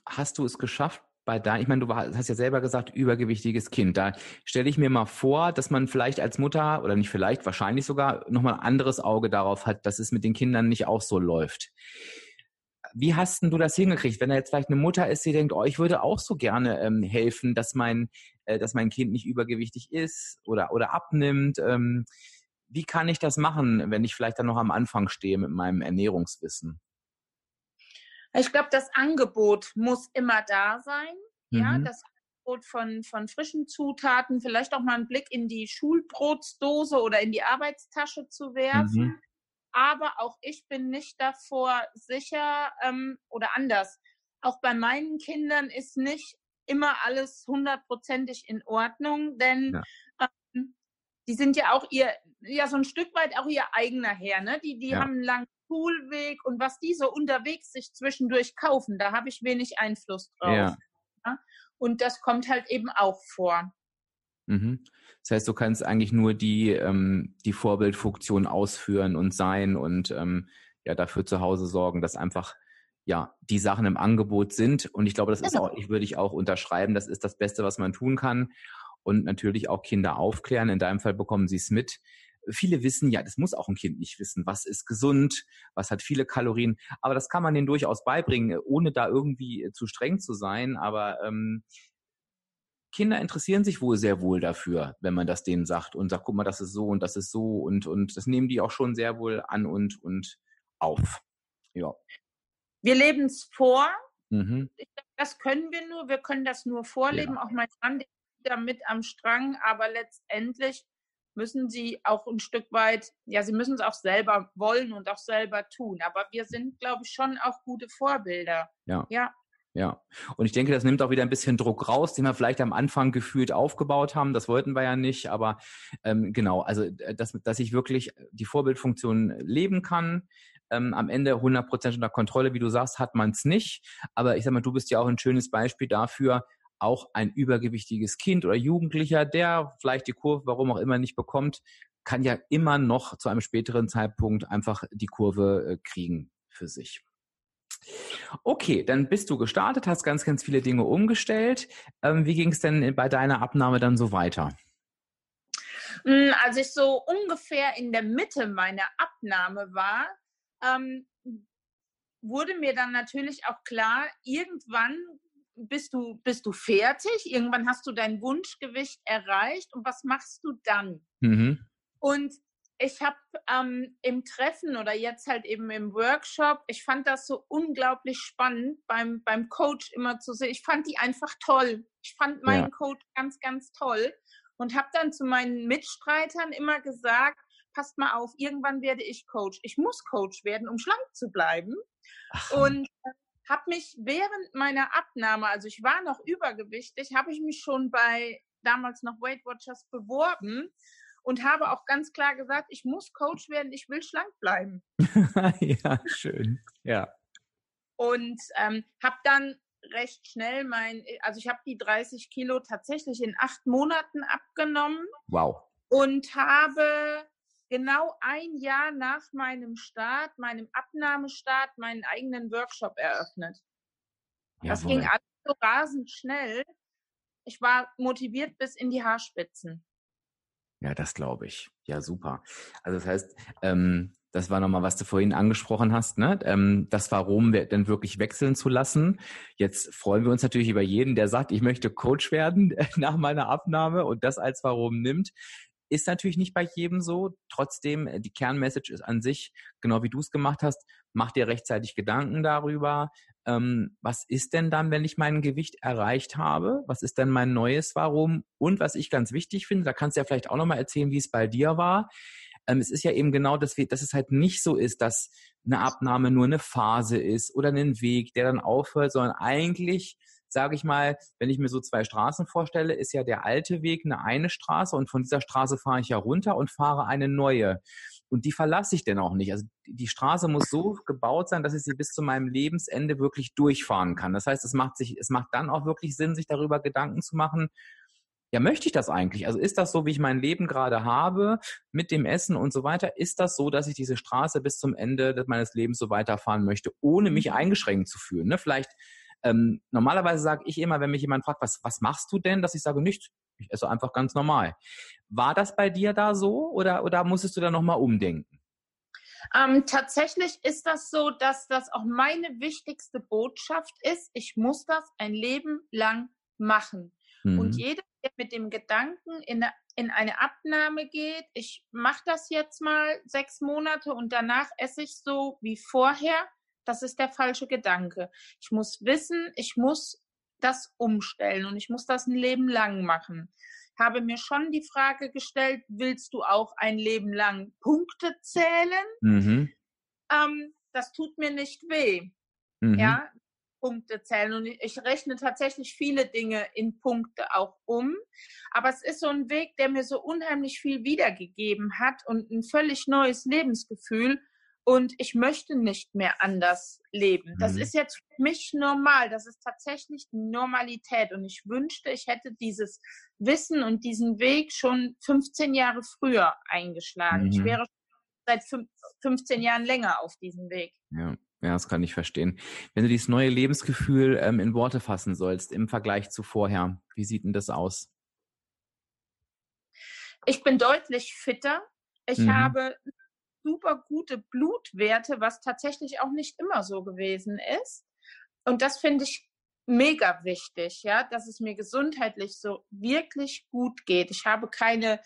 hast du es geschafft, bei da, ich meine, du hast ja selber gesagt, übergewichtiges Kind. Da stelle ich mir mal vor, dass man vielleicht als Mutter oder nicht vielleicht, wahrscheinlich sogar nochmal ein anderes Auge darauf hat, dass es mit den Kindern nicht auch so läuft. Wie hast denn du das hingekriegt, wenn da jetzt vielleicht eine Mutter ist, die denkt, oh, ich würde auch so gerne ähm, helfen, dass mein, äh, dass mein Kind nicht übergewichtig ist oder, oder abnimmt. Ähm, wie kann ich das machen, wenn ich vielleicht dann noch am Anfang stehe mit meinem Ernährungswissen? Ich glaube, das Angebot muss immer da sein. Mhm. Ja, das Angebot von, von frischen Zutaten, vielleicht auch mal einen Blick in die Schulbrotsdose oder in die Arbeitstasche zu werfen. Mhm. Aber auch ich bin nicht davor sicher ähm, oder anders. Auch bei meinen Kindern ist nicht immer alles hundertprozentig in Ordnung, denn ja. ähm, die sind ja auch ihr, ja so ein Stück weit auch ihr eigener Herr. Ne? Die, die ja. haben einen langen Schulweg und was die so unterwegs sich zwischendurch kaufen, da habe ich wenig Einfluss drauf. Ja. ja. Und das kommt halt eben auch vor. Mhm. Das heißt, du kannst eigentlich nur die, ähm, die Vorbildfunktion ausführen und sein und ähm, ja dafür zu Hause sorgen, dass einfach ja die Sachen im Angebot sind. Und ich glaube, das ist genau. auch, ich würde ich auch unterschreiben, das ist das Beste, was man tun kann. Und natürlich auch Kinder aufklären. In deinem Fall bekommen sie es mit viele wissen ja, das muss auch ein Kind nicht wissen, was ist gesund, was hat viele Kalorien, aber das kann man denen durchaus beibringen, ohne da irgendwie zu streng zu sein, aber ähm, Kinder interessieren sich wohl sehr wohl dafür, wenn man das denen sagt und sagt, guck mal, das ist so und das ist so und, und das nehmen die auch schon sehr wohl an und, und auf. Ja. Wir leben es vor. Mhm. Das können wir nur, wir können das nur vorleben. Ja. Auch mein Mann ist damit am Strang, aber letztendlich müssen sie auch ein Stück weit, ja, sie müssen es auch selber wollen und auch selber tun. Aber wir sind, glaube ich, schon auch gute Vorbilder. Ja. Ja. Ja, und ich denke, das nimmt auch wieder ein bisschen Druck raus, den wir vielleicht am Anfang gefühlt aufgebaut haben. Das wollten wir ja nicht, aber ähm, genau, also dass, dass ich wirklich die Vorbildfunktion leben kann. Ähm, am Ende 100% unter Kontrolle, wie du sagst, hat man es nicht. Aber ich sag mal, du bist ja auch ein schönes Beispiel dafür, auch ein übergewichtiges Kind oder Jugendlicher, der vielleicht die Kurve, warum auch immer, nicht bekommt, kann ja immer noch zu einem späteren Zeitpunkt einfach die Kurve äh, kriegen für sich. Okay, dann bist du gestartet, hast ganz, ganz viele Dinge umgestellt. Ähm, wie ging es denn bei deiner Abnahme dann so weiter? Hm, als ich so ungefähr in der Mitte meiner Abnahme war, ähm, wurde mir dann natürlich auch klar, irgendwann bist du, bist du fertig, irgendwann hast du dein Wunschgewicht erreicht und was machst du dann? Mhm. Und ich habe ähm, im Treffen oder jetzt halt eben im Workshop, ich fand das so unglaublich spannend beim, beim Coach immer zu sehen. Ich fand die einfach toll. Ich fand meinen ja. Coach ganz, ganz toll und habe dann zu meinen Mitstreitern immer gesagt, passt mal auf, irgendwann werde ich Coach. Ich muss Coach werden, um schlank zu bleiben. Ach. Und habe mich während meiner Abnahme, also ich war noch übergewichtig, habe ich mich schon bei damals noch Weight Watchers beworben und habe auch ganz klar gesagt, ich muss Coach werden, ich will schlank bleiben. ja, schön. Ja. Und ähm, habe dann recht schnell mein, also ich habe die 30 Kilo tatsächlich in acht Monaten abgenommen. Wow. Und habe genau ein Jahr nach meinem Start, meinem Abnahmestart, meinen eigenen Workshop eröffnet. Jawohl. Das ging alles so rasend schnell. Ich war motiviert bis in die Haarspitzen. Ja, das glaube ich. Ja, super. Also das heißt, ähm, das war nochmal, was du vorhin angesprochen hast, ne? Ähm, das Warum denn wirklich wechseln zu lassen. Jetzt freuen wir uns natürlich über jeden, der sagt, ich möchte Coach werden nach meiner Abnahme und das als Warum nimmt. Ist natürlich nicht bei jedem so. Trotzdem, äh, die Kernmessage ist an sich, genau wie du es gemacht hast, mach dir rechtzeitig Gedanken darüber, ähm, was ist denn dann, wenn ich mein Gewicht erreicht habe? Was ist denn mein neues Warum? Und was ich ganz wichtig finde, da kannst du ja vielleicht auch nochmal erzählen, wie es bei dir war. Ähm, es ist ja eben genau, dass, wir, dass es halt nicht so ist, dass eine Abnahme nur eine Phase ist oder ein Weg, der dann aufhört, sondern eigentlich sage ich mal, wenn ich mir so zwei Straßen vorstelle, ist ja der alte Weg eine eine Straße und von dieser Straße fahre ich ja runter und fahre eine neue. Und die verlasse ich denn auch nicht. Also die Straße muss so gebaut sein, dass ich sie bis zu meinem Lebensende wirklich durchfahren kann. Das heißt, es macht sich, es macht dann auch wirklich Sinn, sich darüber Gedanken zu machen, ja, möchte ich das eigentlich? Also ist das so, wie ich mein Leben gerade habe, mit dem Essen und so weiter? Ist das so, dass ich diese Straße bis zum Ende meines Lebens so weiterfahren möchte, ohne mich mhm. eingeschränkt zu fühlen? Ne? Vielleicht, ähm, normalerweise sage ich immer, wenn mich jemand fragt, was, was machst du denn, dass ich sage, nichts. Ich esse einfach ganz normal. War das bei dir da so oder, oder musstest du da nochmal umdenken? Ähm, tatsächlich ist das so, dass das auch meine wichtigste Botschaft ist. Ich muss das ein Leben lang machen. Mhm. Und jeder, der mit dem Gedanken in eine, in eine Abnahme geht, ich mache das jetzt mal sechs Monate und danach esse ich so wie vorher, das ist der falsche Gedanke. Ich muss wissen, ich muss das umstellen und ich muss das ein Leben lang machen. Habe mir schon die Frage gestellt, willst du auch ein Leben lang Punkte zählen? Mhm. Ähm, das tut mir nicht weh. Mhm. Ja, Punkte zählen. Und ich rechne tatsächlich viele Dinge in Punkte auch um. Aber es ist so ein Weg, der mir so unheimlich viel wiedergegeben hat und ein völlig neues Lebensgefühl und ich möchte nicht mehr anders leben. Das mhm. ist jetzt für mich normal. Das ist tatsächlich Normalität. Und ich wünschte, ich hätte dieses Wissen und diesen Weg schon 15 Jahre früher eingeschlagen. Mhm. Ich wäre seit 15 Jahren länger auf diesem Weg. Ja. Ja, das kann ich verstehen. Wenn du dieses neue Lebensgefühl ähm, in Worte fassen sollst im Vergleich zu vorher, wie sieht denn das aus? Ich bin deutlich fitter. Ich mhm. habe super gute Blutwerte, was tatsächlich auch nicht immer so gewesen ist. Und das finde ich mega wichtig, ja, dass es mir gesundheitlich so wirklich gut geht. Ich habe keine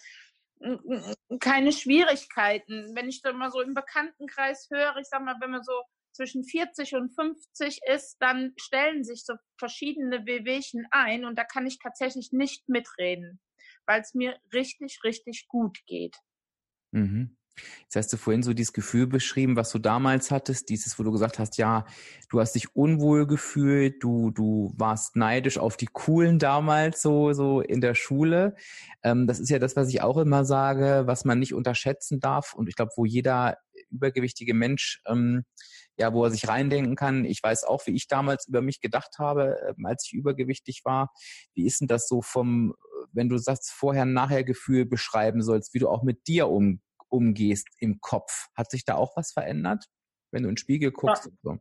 keine Schwierigkeiten. Wenn ich dann mal so im Bekanntenkreis höre, ich sag mal, wenn man so zwischen 40 und 50 ist, dann stellen sich so verschiedene Wehwehchen ein und da kann ich tatsächlich nicht mitreden, weil es mir richtig, richtig gut geht. Mhm. Jetzt hast du vorhin so dieses Gefühl beschrieben, was du damals hattest, dieses, wo du gesagt hast, ja, du hast dich unwohl gefühlt, du, du warst neidisch auf die Coolen damals, so, so in der Schule. Ähm, das ist ja das, was ich auch immer sage, was man nicht unterschätzen darf. Und ich glaube, wo jeder übergewichtige Mensch ähm, ja, wo er sich reindenken kann. Ich weiß auch, wie ich damals über mich gedacht habe, ähm, als ich übergewichtig war. Wie ist denn das so vom, wenn du sagst, vorher-nachher-Gefühl beschreiben sollst, wie du auch mit dir um, umgehst im Kopf? Hat sich da auch was verändert, wenn du in den Spiegel guckst? Ja. Und so?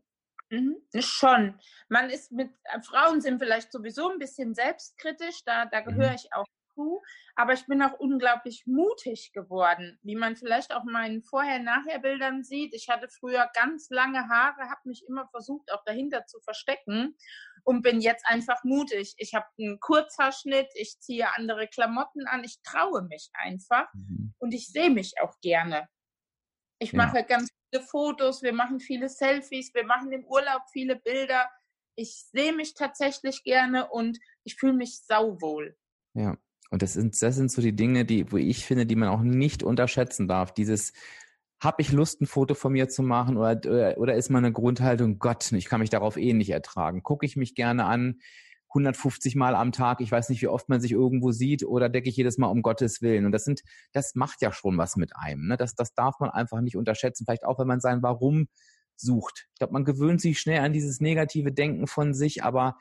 Mhm, schon. Man ist mit äh, Frauen sind vielleicht sowieso ein bisschen selbstkritisch, da, da gehöre mhm. ich auch zu. Aber ich bin auch unglaublich mutig geworden, wie man vielleicht auch meinen Vorher-Nachher-Bildern sieht. Ich hatte früher ganz lange Haare, habe mich immer versucht, auch dahinter zu verstecken und bin jetzt einfach mutig. Ich habe einen Kurzhaarschnitt, ich ziehe andere Klamotten an, ich traue mich einfach mhm. und ich sehe mich auch gerne. Ich ja. mache ganz viele Fotos, wir machen viele Selfies, wir machen im Urlaub viele Bilder. Ich sehe mich tatsächlich gerne und ich fühle mich sauwohl. Ja, und das sind, das sind so die Dinge, die, wo ich finde, die man auch nicht unterschätzen darf. Dieses, habe ich Lust, ein Foto von mir zu machen oder, oder, oder ist meine Grundhaltung, Gott, ich kann mich darauf eh nicht ertragen. Gucke ich mich gerne an, 150 Mal am Tag, ich weiß nicht, wie oft man sich irgendwo sieht oder decke ich jedes Mal um Gottes Willen. Und das sind, das macht ja schon was mit einem. Ne? Das, das darf man einfach nicht unterschätzen. Vielleicht auch, wenn man sein Warum sucht. Ich glaube, man gewöhnt sich schnell an dieses negative Denken von sich, aber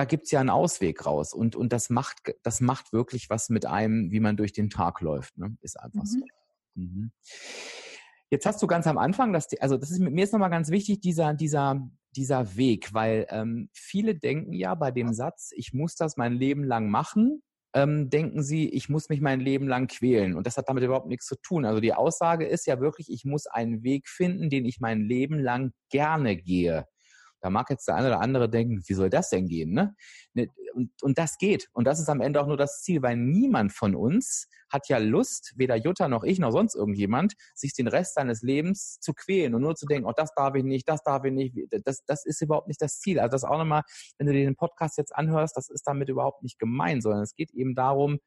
da gibt's ja einen Ausweg raus. Und, und das macht, das macht wirklich was mit einem, wie man durch den Tag läuft. Ne? Ist einfach mhm. so. Mhm. Jetzt hast du ganz am Anfang, das, also das ist mir ist nochmal ganz wichtig, dieser, dieser, dieser Weg, weil ähm, viele denken ja bei dem Satz, ich muss das mein Leben lang machen, ähm, denken sie, ich muss mich mein Leben lang quälen. Und das hat damit überhaupt nichts zu tun. Also die Aussage ist ja wirklich, ich muss einen Weg finden, den ich mein Leben lang gerne gehe. Da mag jetzt der eine oder andere denken, wie soll das denn gehen? Ne? ne? Und, und das geht. Und das ist am Ende auch nur das Ziel, weil niemand von uns hat ja Lust, weder Jutta noch ich noch sonst irgendjemand, sich den Rest seines Lebens zu quälen und nur zu denken, oh, das darf ich nicht, das darf ich nicht. Das, das ist überhaupt nicht das Ziel. Also das auch nochmal, wenn du dir den Podcast jetzt anhörst, das ist damit überhaupt nicht gemein, sondern es geht eben darum,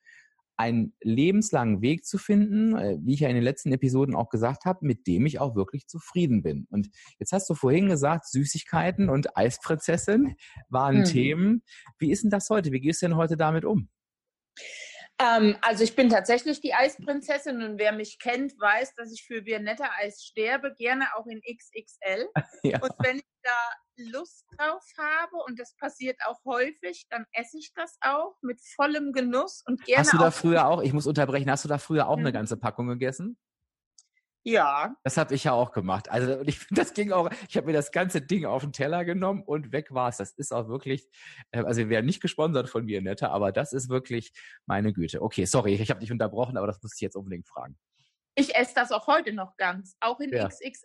einen lebenslangen Weg zu finden, äh, wie ich ja in den letzten Episoden auch gesagt habe, mit dem ich auch wirklich zufrieden bin. Und jetzt hast du vorhin gesagt, Süßigkeiten und Eisprinzessin waren mhm. Themen. Wie ist denn das heute? Wie gehst du denn heute damit um? Ähm, also ich bin tatsächlich die Eisprinzessin und wer mich kennt, weiß, dass ich für Viennetta Eis sterbe, gerne auch in XXL. Ja. Und wenn ich da Lust drauf habe und das passiert auch häufig, dann esse ich das auch mit vollem Genuss und gerne. Hast du da früher auch, ich muss unterbrechen, hast du da früher auch mhm. eine ganze Packung gegessen? Ja. Das habe ich ja auch gemacht. Also ich finde, das ging auch, ich habe mir das ganze Ding auf den Teller genommen und weg war es. Das ist auch wirklich, äh, also wir werden nicht gesponsert von mir, Nette, aber das ist wirklich meine Güte. Okay, sorry, ich habe dich unterbrochen, aber das muss ich jetzt unbedingt fragen. Ich esse das auch heute noch ganz, auch in ja. XX.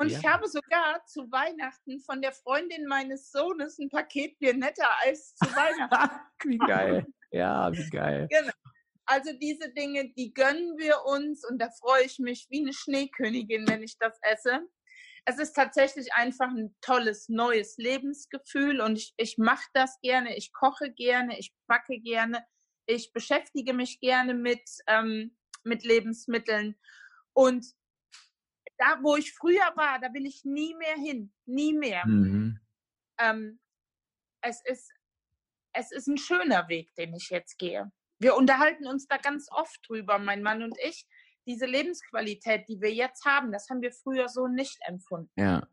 Und ja. ich habe sogar zu Weihnachten von der Freundin meines Sohnes ein Paket Biernetta Eis zu Weihnachten. wie geil. Ja, wie geil. Genau. Also diese Dinge, die gönnen wir uns und da freue ich mich wie eine Schneekönigin, wenn ich das esse. Es ist tatsächlich einfach ein tolles neues Lebensgefühl und ich, ich mache das gerne. Ich koche gerne, ich backe gerne, ich beschäftige mich gerne mit, ähm, mit Lebensmitteln. Und da, wo ich früher war, da will ich nie mehr hin, nie mehr. Mhm. Ähm, es, ist, es ist ein schöner Weg, den ich jetzt gehe wir unterhalten uns da ganz oft drüber, mein Mann und ich. Diese Lebensqualität, die wir jetzt haben, das haben wir früher so nicht empfunden. Ja.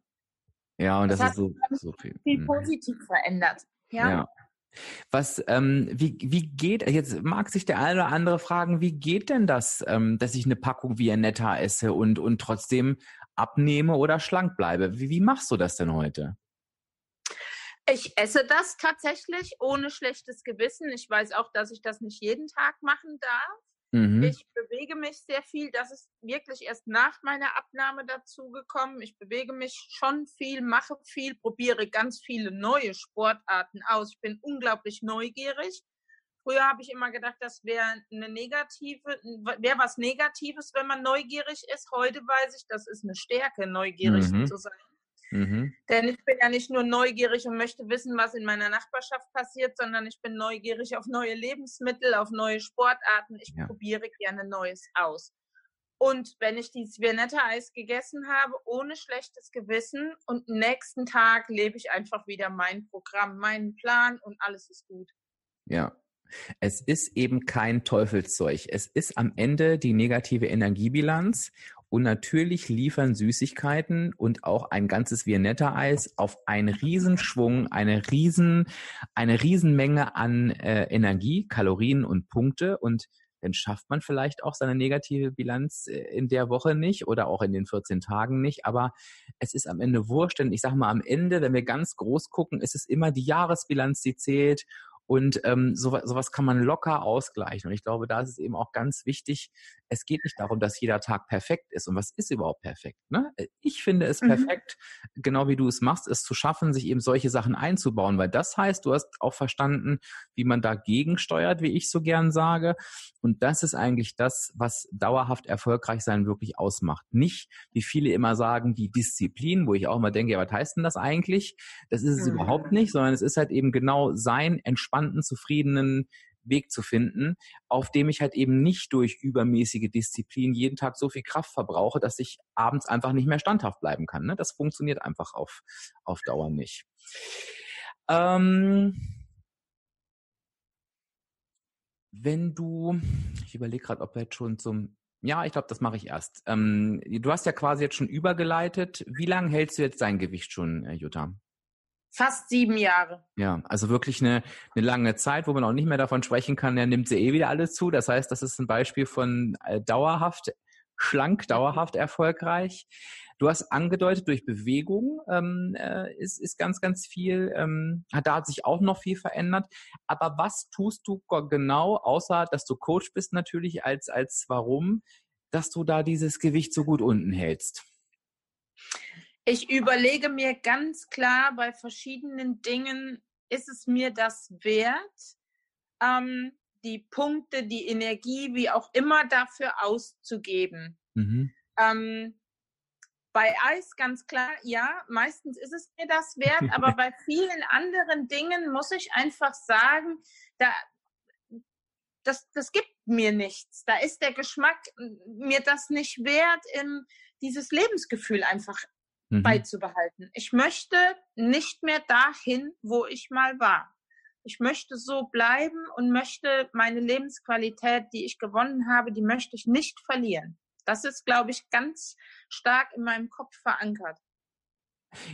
Ja, und das, das ist so, so viel. viel mhm. positiv verändert. Ja. ja. Was, ähm, wie, wie geht, jetzt mag sich der eine oder andere fragen, wie geht denn das, ähm, dass ich eine Packung wie Netta esse und, und trotzdem abnehme oder schlank bleibe? Wie, wie machst du das denn heute? Ich esse das tatsächlich ohne schlechtes Gewissen. Ich weiß auch, dass ich das nicht jeden Tag machen darf. Mhm. Ich bewege mich sehr viel. Das ist wirklich erst nach meiner Abnahme dazu gekommen. Ich bewege mich schon viel, mache viel, probiere ganz viele neue Sportarten aus. Ich bin unglaublich neugierig. Früher habe ich immer gedacht, das wäre eine negative, wäre was Negatives, wenn man neugierig ist. Heute weiß ich, das ist eine Stärke, neugierig mhm. zu sein. Mhm. Denn ich bin ja nicht nur neugierig und möchte wissen, was in meiner Nachbarschaft passiert, sondern ich bin neugierig auf neue Lebensmittel, auf neue Sportarten. Ich ja. probiere gerne Neues aus. Und wenn ich dieses Viennetta-Eis gegessen habe, ohne schlechtes Gewissen und nächsten Tag lebe ich einfach wieder mein Programm, meinen Plan und alles ist gut. Ja, es ist eben kein Teufelszeug. Es ist am Ende die negative Energiebilanz Und natürlich liefern Süßigkeiten und auch ein ganzes Viennetta-Eis auf einen Riesenschwung, eine riesen, eine Riesenmenge an äh, Energie, Kalorien und Punkte. Und dann schafft man vielleicht auch seine negative Bilanz äh, in der Woche nicht oder auch in den 14 Tagen nicht. Aber es ist am Ende wurscht, denn ich sage mal, am Ende, wenn wir ganz groß gucken, ist es immer die Jahresbilanz, die zählt und ähm, sowas, sowas kann man locker ausgleichen. Und ich glaube, da ist es eben auch ganz wichtig, es geht nicht darum, dass jeder Tag perfekt ist. Und was ist überhaupt perfekt? Ne? Ich finde es mhm. perfekt, genau wie du es machst, es zu schaffen, sich eben solche Sachen einzubauen. Weil das heißt, du hast auch verstanden, wie man dagegen steuert, wie ich so gern sage. Und das ist eigentlich das, was dauerhaft erfolgreich sein wirklich ausmacht. Nicht, wie viele immer sagen, die Disziplin, wo ich auch immer denke, ja, was heißt denn das eigentlich? Das ist es mhm. überhaupt nicht, sondern es ist halt eben genau sein, entspannt entspannten, zufriedenen Weg zu finden, auf dem ich halt eben nicht durch übermäßige Disziplin jeden Tag so viel Kraft verbrauche, dass ich abends einfach nicht mehr standhaft bleiben kann. Ne? Das funktioniert einfach auf, auf Dauer nicht. Ähm, wenn du, ich überlege gerade, ob wir jetzt schon zum, ja, ich glaube, das mache ich erst. Ähm, du hast ja quasi jetzt schon übergeleitet. Wie lange hältst du jetzt dein Gewicht schon, äh, Jutta? Fast sieben Jahre. Ja, also wirklich eine, eine lange Zeit, wo man auch nicht mehr davon sprechen kann, er nimmt sie eh wieder alles zu. Das heißt, das ist ein Beispiel von äh, dauerhaft schlank, dauerhaft erfolgreich. Du hast angedeutet, durch Bewegung ähm, äh, ist, ist ganz, ganz viel, ähm, da hat sich auch noch viel verändert. Aber was tust du genau, außer dass du Coach bist natürlich als, als warum, dass du da dieses Gewicht so gut unten hältst? Ich überlege mir ganz klar bei verschiedenen Dingen, ist es mir das wert, ähm, die Punkte, die Energie, wie auch immer dafür auszugeben. Mhm. Ähm, bei Eis ganz klar, ja, meistens ist es mir das wert, aber bei vielen anderen Dingen muss ich einfach sagen, da, das, das gibt mir nichts. Da ist der Geschmack mir das nicht wert, in dieses Lebensgefühl einfach mhm. beizubehalten. Ich möchte nicht mehr dahin, wo ich mal war. Ich möchte so bleiben und möchte meine Lebensqualität, die ich gewonnen habe, die möchte ich nicht verlieren. Das ist, glaube ich, ganz stark in meinem Kopf verankert.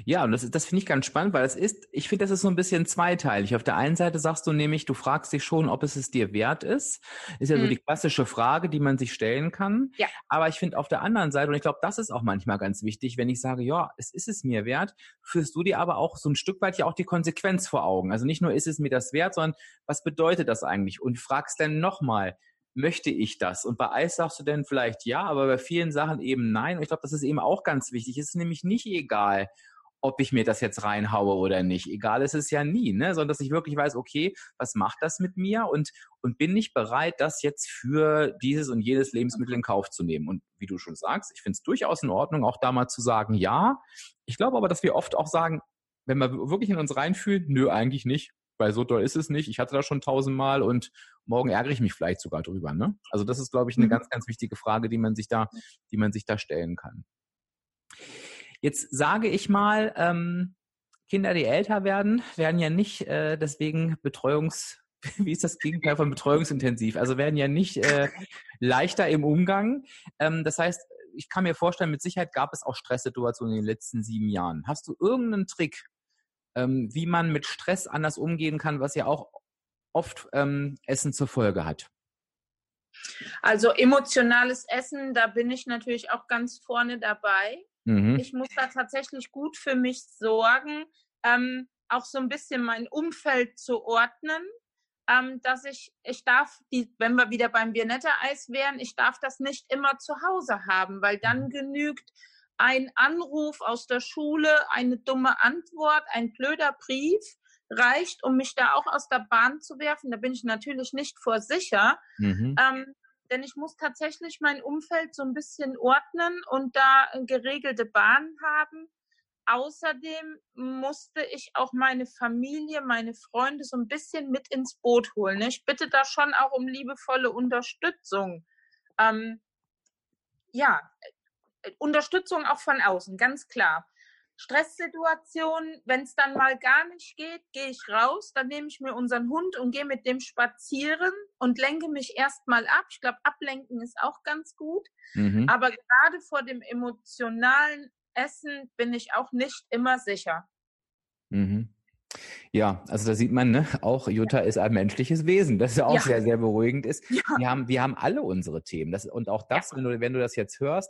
Ja, und das, das finde ich ganz spannend, weil es ist, ich finde, das ist so ein bisschen zweiteilig. Auf der einen Seite sagst du nämlich, du fragst dich schon, ob es es dir wert ist. Ist ja mhm. so die klassische Frage, die man sich stellen kann. Ja. Aber ich finde auf der anderen Seite, und ich glaube, das ist auch manchmal ganz wichtig, wenn ich sage, ja, es ist es mir wert, führst du dir aber auch so ein Stück weit ja auch die Konsequenz vor Augen. Also nicht nur ist es mir das wert, sondern was bedeutet das eigentlich? Und fragst dann nochmal, möchte ich das? Und bei Eis sagst du dann vielleicht ja, aber bei vielen Sachen eben nein. Und ich glaube, das ist eben auch ganz wichtig. Es ist nämlich nicht egal, ob ich mir das jetzt reinhaue oder nicht. Egal ist es ja nie, ne? sondern dass ich wirklich weiß, okay, was macht das mit mir und, und bin ich bereit, das jetzt für dieses und jedes Lebensmittel in Kauf zu nehmen. Und wie du schon sagst, ich finde es durchaus in Ordnung, auch da mal zu sagen, ja. Ich glaube aber, dass wir oft auch sagen, wenn wir wirklich in uns reinfühlen, nö, eigentlich nicht, weil so doll ist es nicht. Ich hatte das schon tausendmal und morgen ärgere ich mich vielleicht sogar drüber. Ne? Also das ist, glaube ich, eine mhm. ganz, ganz wichtige Frage, die man sich da, die man sich da stellen kann. Jetzt sage ich mal, ähm, Kinder, die älter werden, werden ja nicht äh, deswegen Betreuungs, wie ist das Gegenteil von betreuungsintensiv? Also werden ja nicht äh, leichter im Umgang. Ähm, das heißt, ich kann mir vorstellen, mit Sicherheit gab es auch Stresssituationen in den letzten sieben Jahren. Hast du irgendeinen Trick, ähm, wie man mit Stress anders umgehen kann, was ja auch oft ähm, Essen zur Folge hat? Also emotionales Essen, da bin ich natürlich auch ganz vorne dabei. Mhm. Ich muss da tatsächlich gut für mich sorgen, ähm, auch so ein bisschen mein Umfeld zu ordnen, ähm, dass ich, ich darf, die, wenn wir wieder beim Viennetta-Eis wären, ich darf das nicht immer zu Hause haben, weil dann mhm. genügt ein Anruf aus der Schule, eine dumme Antwort, ein blöder Brief reicht, um mich da auch aus der Bahn zu werfen. Da bin ich natürlich nicht vor sicher. Mhm. Ähm, denn ich muss tatsächlich mein Umfeld so ein bisschen ordnen und da geregelte Bahnen haben. Außerdem musste ich auch meine Familie, meine Freunde so ein bisschen mit ins Boot holen. Ich bitte da schon auch um liebevolle Unterstützung. Ähm, ja, Unterstützung auch von außen, ganz klar. Stresssituationen, wenn es dann mal gar nicht geht, gehe ich raus, dann nehme ich mir unseren Hund und gehe mit dem spazieren und lenke mich erstmal ab. Ich glaube, ablenken ist auch ganz gut. Mhm. Aber gerade vor dem emotionalen Essen bin ich auch nicht immer sicher. Mhm. Ja, also da sieht man, ne, auch Jutta ist ein menschliches Wesen, das ja auch ja. sehr, sehr beruhigend ist. Ja. Wir, haben, wir haben alle unsere Themen. Das, und auch das, ja. wenn, du, wenn du das jetzt hörst,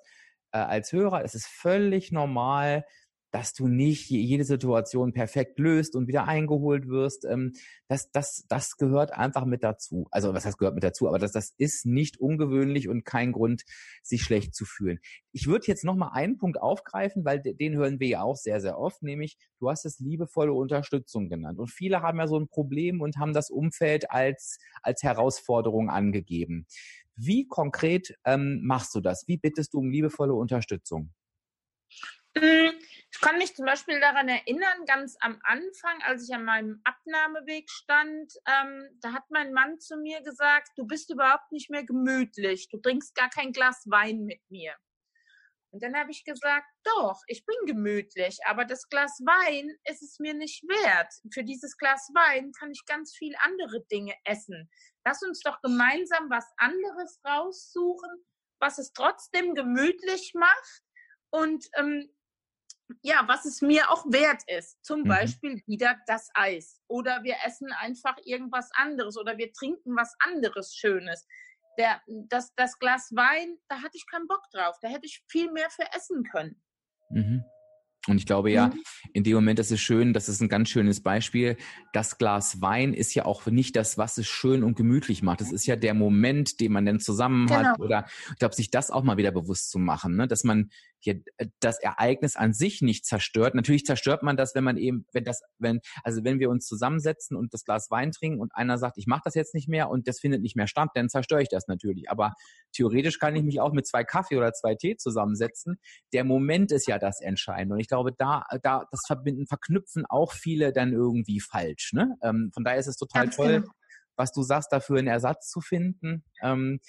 äh, als Hörer, es ist völlig normal, dass du nicht jede Situation perfekt löst und wieder eingeholt wirst. Ähm, das, das, das gehört einfach mit dazu. Also was heißt gehört mit dazu? Aber das, das ist nicht ungewöhnlich und kein Grund, sich schlecht zu fühlen. Ich würde jetzt noch mal einen Punkt aufgreifen, weil den hören wir ja auch sehr, sehr oft, nämlich du hast es liebevolle Unterstützung genannt. Und viele haben ja so ein Problem und haben das Umfeld als, als Herausforderung angegeben. Wie konkret ähm, machst du das? Wie bittest du um liebevolle Unterstützung? Ich kann mich zum Beispiel daran erinnern, ganz am Anfang, als ich an meinem Abnahmeweg stand, ähm, da hat mein Mann zu mir gesagt, du bist überhaupt nicht mehr gemütlich, du trinkst gar kein Glas Wein mit mir. Und dann habe ich gesagt, doch, ich bin gemütlich, aber das Glas Wein ist es mir nicht wert. Für dieses Glas Wein kann ich ganz viel andere Dinge essen. Lass uns doch gemeinsam was anderes raussuchen, was es trotzdem gemütlich macht und ähm, ja, was es mir auch wert ist. Zum mhm. Beispiel wieder das Eis. Oder wir essen einfach irgendwas anderes oder wir trinken was anderes Schönes. Der, das, das Glas Wein, da hatte ich keinen Bock drauf. Da hätte ich viel mehr für essen können. Mhm. Und ich glaube ja, mhm. in dem Moment ist es schön, das ist ein ganz schönes Beispiel. Das Glas Wein ist ja auch nicht das, was es schön und gemütlich macht. Es ist ja der Moment, den man dann zusammen genau. hat. Oder ich glaube, sich das auch mal wieder bewusst zu machen, ne? dass man hier äh, das Ereignis an sich nicht zerstört. Natürlich zerstört man das, wenn man eben, wenn das, wenn, also wenn wir uns zusammensetzen und das Glas Wein trinken und einer sagt, ich mache das jetzt nicht mehr und das findet nicht mehr statt, dann zerstöre ich das natürlich. Aber theoretisch kann ich mich auch mit zwei Kaffee oder zwei Tee zusammensetzen. Der Moment ist ja das Entscheidende. Und ich glaube, da, da, das verbinden, verknüpfen auch viele dann irgendwie falsch. Ne? Ähm, von daher ist es total Ganz toll. Genau was du sagst, dafür einen Ersatz zu finden. Ähm,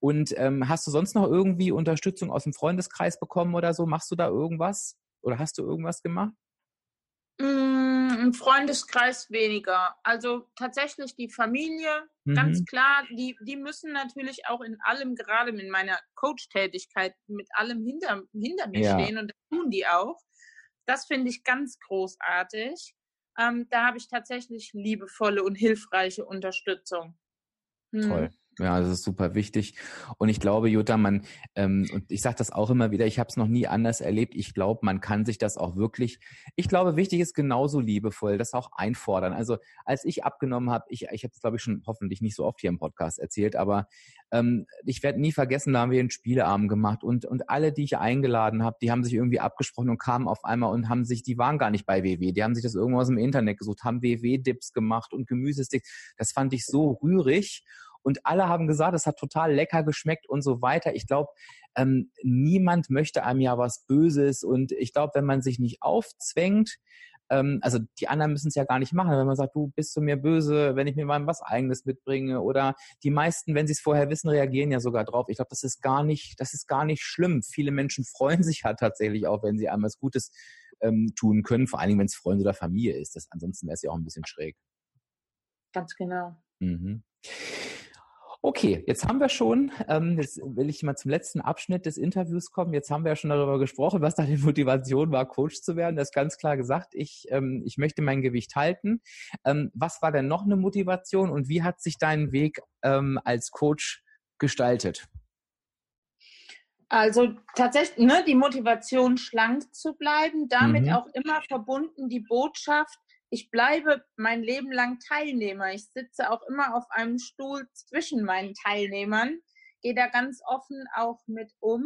und ähm, hast du sonst noch irgendwie Unterstützung aus dem Freundeskreis bekommen oder so? Machst du da irgendwas? Oder hast du irgendwas gemacht? Mm, Im Freundeskreis weniger. Also tatsächlich die Familie, mhm. ganz klar, die, die müssen natürlich auch in allem, gerade in meiner Coach-Tätigkeit, mit allem hinter, hinter mir ja. stehen und das tun die auch. Das finde ich ganz großartig. Ähm, da habe ich tatsächlich liebevolle und hilfreiche Unterstützung. Hm. Toll. Ja, das ist super wichtig. Und ich glaube, Jutta, man, ähm, und ich sage das auch immer wieder, ich habe es noch nie anders erlebt. Ich glaube, man kann sich das auch wirklich, ich glaube, wichtig ist genauso liebevoll, das auch einfordern. Also als ich abgenommen habe, ich, ich habe es, glaube ich, schon hoffentlich nicht so oft hier im Podcast erzählt, aber ähm, ich werde nie vergessen, da haben wir einen Spieleabend gemacht und, und alle, die ich eingeladen habe, die haben sich irgendwie abgesprochen und kamen auf einmal und haben sich, die waren gar nicht bei WW, die haben sich das irgendwo aus dem Internet gesucht, haben WW-Dips gemacht und Gemüsesticks. Das fand ich so rührig und alle haben gesagt, es hat total lecker geschmeckt und so weiter. Ich glaube, ähm, niemand möchte einem ja was Böses und ich glaube, wenn man sich nicht aufzwängt, ähm, also die anderen müssen es ja gar nicht machen, wenn man sagt, du bist zu mir böse, wenn ich mir mal was Eigenes mitbringe oder die meisten, wenn sie es vorher wissen, reagieren ja sogar drauf. Ich glaube, das ist gar nicht, das ist gar nicht schlimm. Viele Menschen freuen sich ja tatsächlich auch, wenn sie einmal was Gutes ähm, tun können, vor allen Dingen, wenn es Freunde oder Familie ist. Das, ansonsten wäre es ja auch ein bisschen schräg. Ganz genau. Mhm. Okay, jetzt haben wir schon, ähm, jetzt will ich mal zum letzten Abschnitt des Interviews kommen. Jetzt haben wir ja schon darüber gesprochen, was deine Motivation war, Coach zu werden. Das ist ganz klar gesagt. Ich, ähm, ich möchte mein Gewicht halten. Ähm, was war denn noch eine Motivation und wie hat sich dein Weg ähm, als Coach gestaltet? Also tatsächlich, ne, die Motivation, schlank zu bleiben, damit mhm. auch immer verbunden die Botschaft, ich bleibe mein Leben lang Teilnehmer. Ich sitze auch immer auf einem Stuhl zwischen meinen Teilnehmern, gehe da ganz offen auch mit um.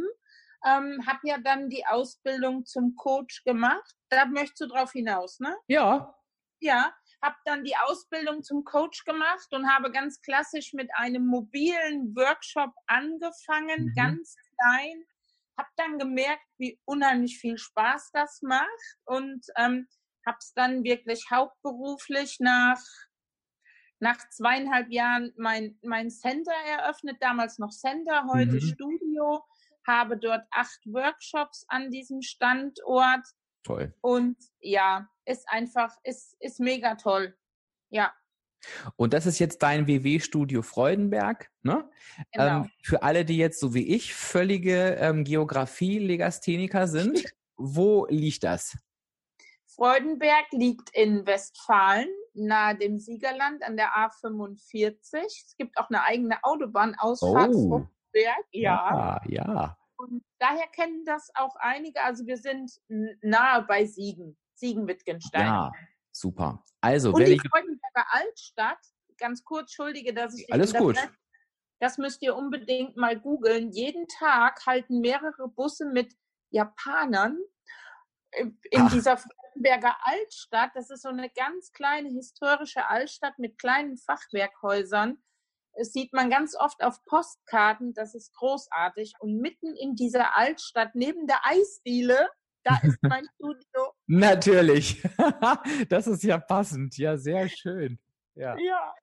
Ähm, habe ja dann die Ausbildung zum Coach gemacht. Da möchtest du drauf hinaus, ne? Ja. Ja, habe dann die Ausbildung zum Coach gemacht und habe ganz klassisch mit einem mobilen Workshop angefangen, mhm. ganz klein. Habe dann gemerkt, wie unheimlich viel Spaß das macht und ähm, habe es dann wirklich hauptberuflich nach, nach zweieinhalb Jahren mein, mein Center eröffnet, damals noch Center, heute mhm. Studio, habe dort acht Workshops an diesem Standort Toll. Und ja, ist einfach, ist, ist mega toll. Ja. Und das ist jetzt dein WW-Studio Freudenberg. Ne? Genau. Ähm, für alle, die jetzt so wie ich völlige ähm, Geografie-Legastheniker sind, wo liegt das? Freudenberg liegt in Westfalen, nahe dem Siegerland an der A45. Es gibt auch eine eigene Autobahnausfahrt oh. Freudenberg. Ja, ja. ja. Und daher kennen das auch einige. Also wir sind nahe bei Siegen, Siegen-Wittgenstein. Ja, super. Also, Und die Freudenberger Altstadt, ganz kurz, entschuldige, dass ich Alles gut. Das müsst ihr unbedingt mal googeln. Jeden Tag halten mehrere Busse mit Japanern in Ach. dieser Freudenberger Altstadt. Das ist so eine ganz kleine historische Altstadt mit kleinen Fachwerkhäusern. Das sieht man ganz oft auf Postkarten, das ist großartig. Und mitten in dieser Altstadt, neben der Eisdiele, da ist mein Studio. Natürlich. das ist ja passend. Ja, sehr schön. Ja. ja.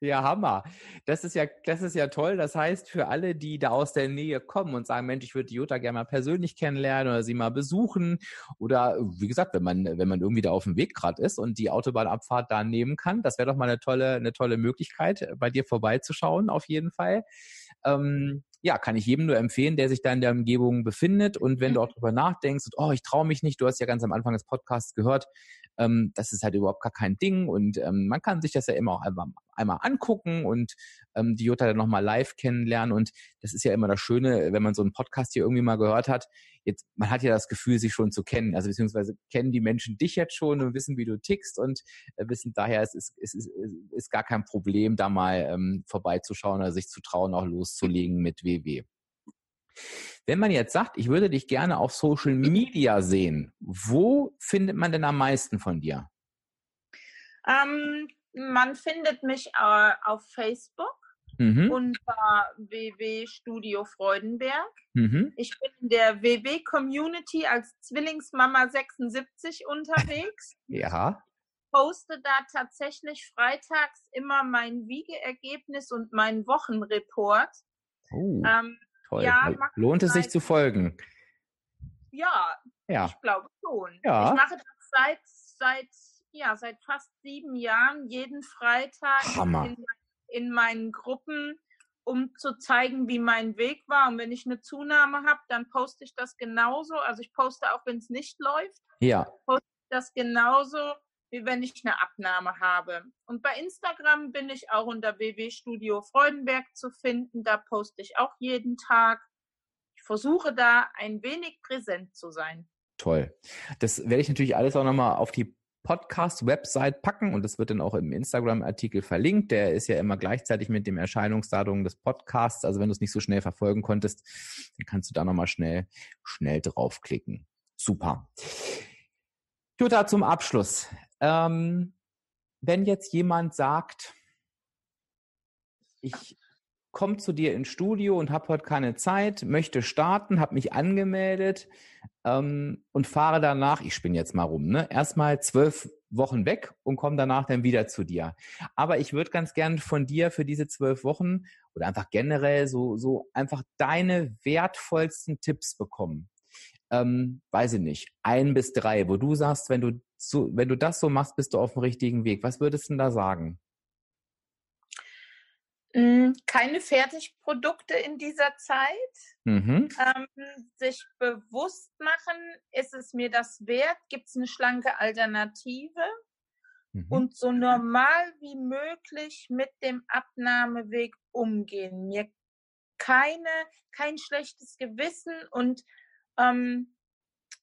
Ja, Hammer. Das ist ja, das ist ja toll. Das heißt, für alle, die da aus der Nähe kommen und sagen, Mensch, ich würde die Jutta gerne mal persönlich kennenlernen oder sie mal besuchen. Oder wie gesagt, wenn man, wenn man irgendwie da auf dem Weg gerade ist und die Autobahnabfahrt da nehmen kann, das wäre doch mal eine tolle, eine tolle Möglichkeit, bei dir vorbeizuschauen, auf jeden Fall. Ähm, ja, kann ich jedem nur empfehlen, der sich da in der Umgebung befindet. Und wenn du auch drüber nachdenkst, und, oh, ich traue mich nicht, du hast ja ganz am Anfang des Podcasts gehört, ähm, das ist halt überhaupt gar kein Ding. Und ähm, man kann sich das ja immer auch einmal, einmal angucken und ähm, die Jutta dann nochmal live kennenlernen. Und das ist ja immer das Schöne, wenn man so einen Podcast hier irgendwie mal gehört hat, jetzt, man hat ja das Gefühl, sich schon zu kennen, also beziehungsweise kennen die Menschen dich jetzt schon und wissen, wie du tickst und äh, wissen daher, es ist, es ist, ist gar kein Problem, da mal ähm, vorbeizuschauen oder sich zu trauen, auch loszulegen mit WW. Wenn man jetzt sagt, ich würde dich gerne auf Social Media sehen, wo findet man denn am meisten von dir? Ähm, man findet mich äh, auf Facebook mhm. unter WW Studio Freudenberg. Mhm. Ich bin in der WW Community als Zwillingsmama 76 unterwegs. ja. Poste da tatsächlich freitags immer mein Wiegeergebnis und meinen Wochenreport. Oh. Ähm, Toll. Ja, Lohnt es sich zu folgen? Ja, ja. ich glaube schon. Ja. Ich mache das seit, seit, ja, seit fast sieben Jahren jeden Freitag in, in, meinen Gruppen, um zu zeigen, wie mein Weg war. Und wenn ich eine Zunahme habe, dann poste ich das genauso. Also ich poste auch, wenn es nicht läuft. Ja. Poste das genauso wie wenn ich eine Abnahme habe. Und bei Instagram bin ich auch unter WW Studio Freudenberg zu finden. Da poste ich auch jeden Tag. Ich versuche da ein wenig präsent zu sein. Toll. Das werde ich natürlich alles auch nochmal auf die Podcast-Website packen und das wird dann auch im Instagram-Artikel verlinkt. Der ist ja immer gleichzeitig mit dem Erscheinungsdatum des Podcasts. Also wenn du es nicht so schnell verfolgen konntest, dann kannst du da nochmal schnell, schnell draufklicken. Super. Jutta, zum Abschluss. Ähm, wenn jetzt jemand sagt, ich komme zu dir ins Studio und habe heute keine Zeit, möchte starten, habe mich angemeldet ähm, und fahre danach, ich spinne jetzt mal rum, ne, erstmal zwölf Wochen weg und komme danach dann wieder zu dir. Aber ich würde ganz gern von dir für diese zwölf Wochen oder einfach generell so, so einfach deine wertvollsten Tipps bekommen. Ähm, weiß ich nicht, ein bis drei, wo du sagst, wenn du so, wenn du das so machst, bist du auf dem richtigen Weg. Was würdest du denn da sagen? Hm, keine Fertigprodukte in dieser Zeit. Mhm. Ähm, sich bewusst machen, ist es mir das wert? Gibt es eine schlanke Alternative? Mhm. Und so normal wie möglich mit dem Abnahmeweg umgehen. Mir keine, kein schlechtes Gewissen und ähm,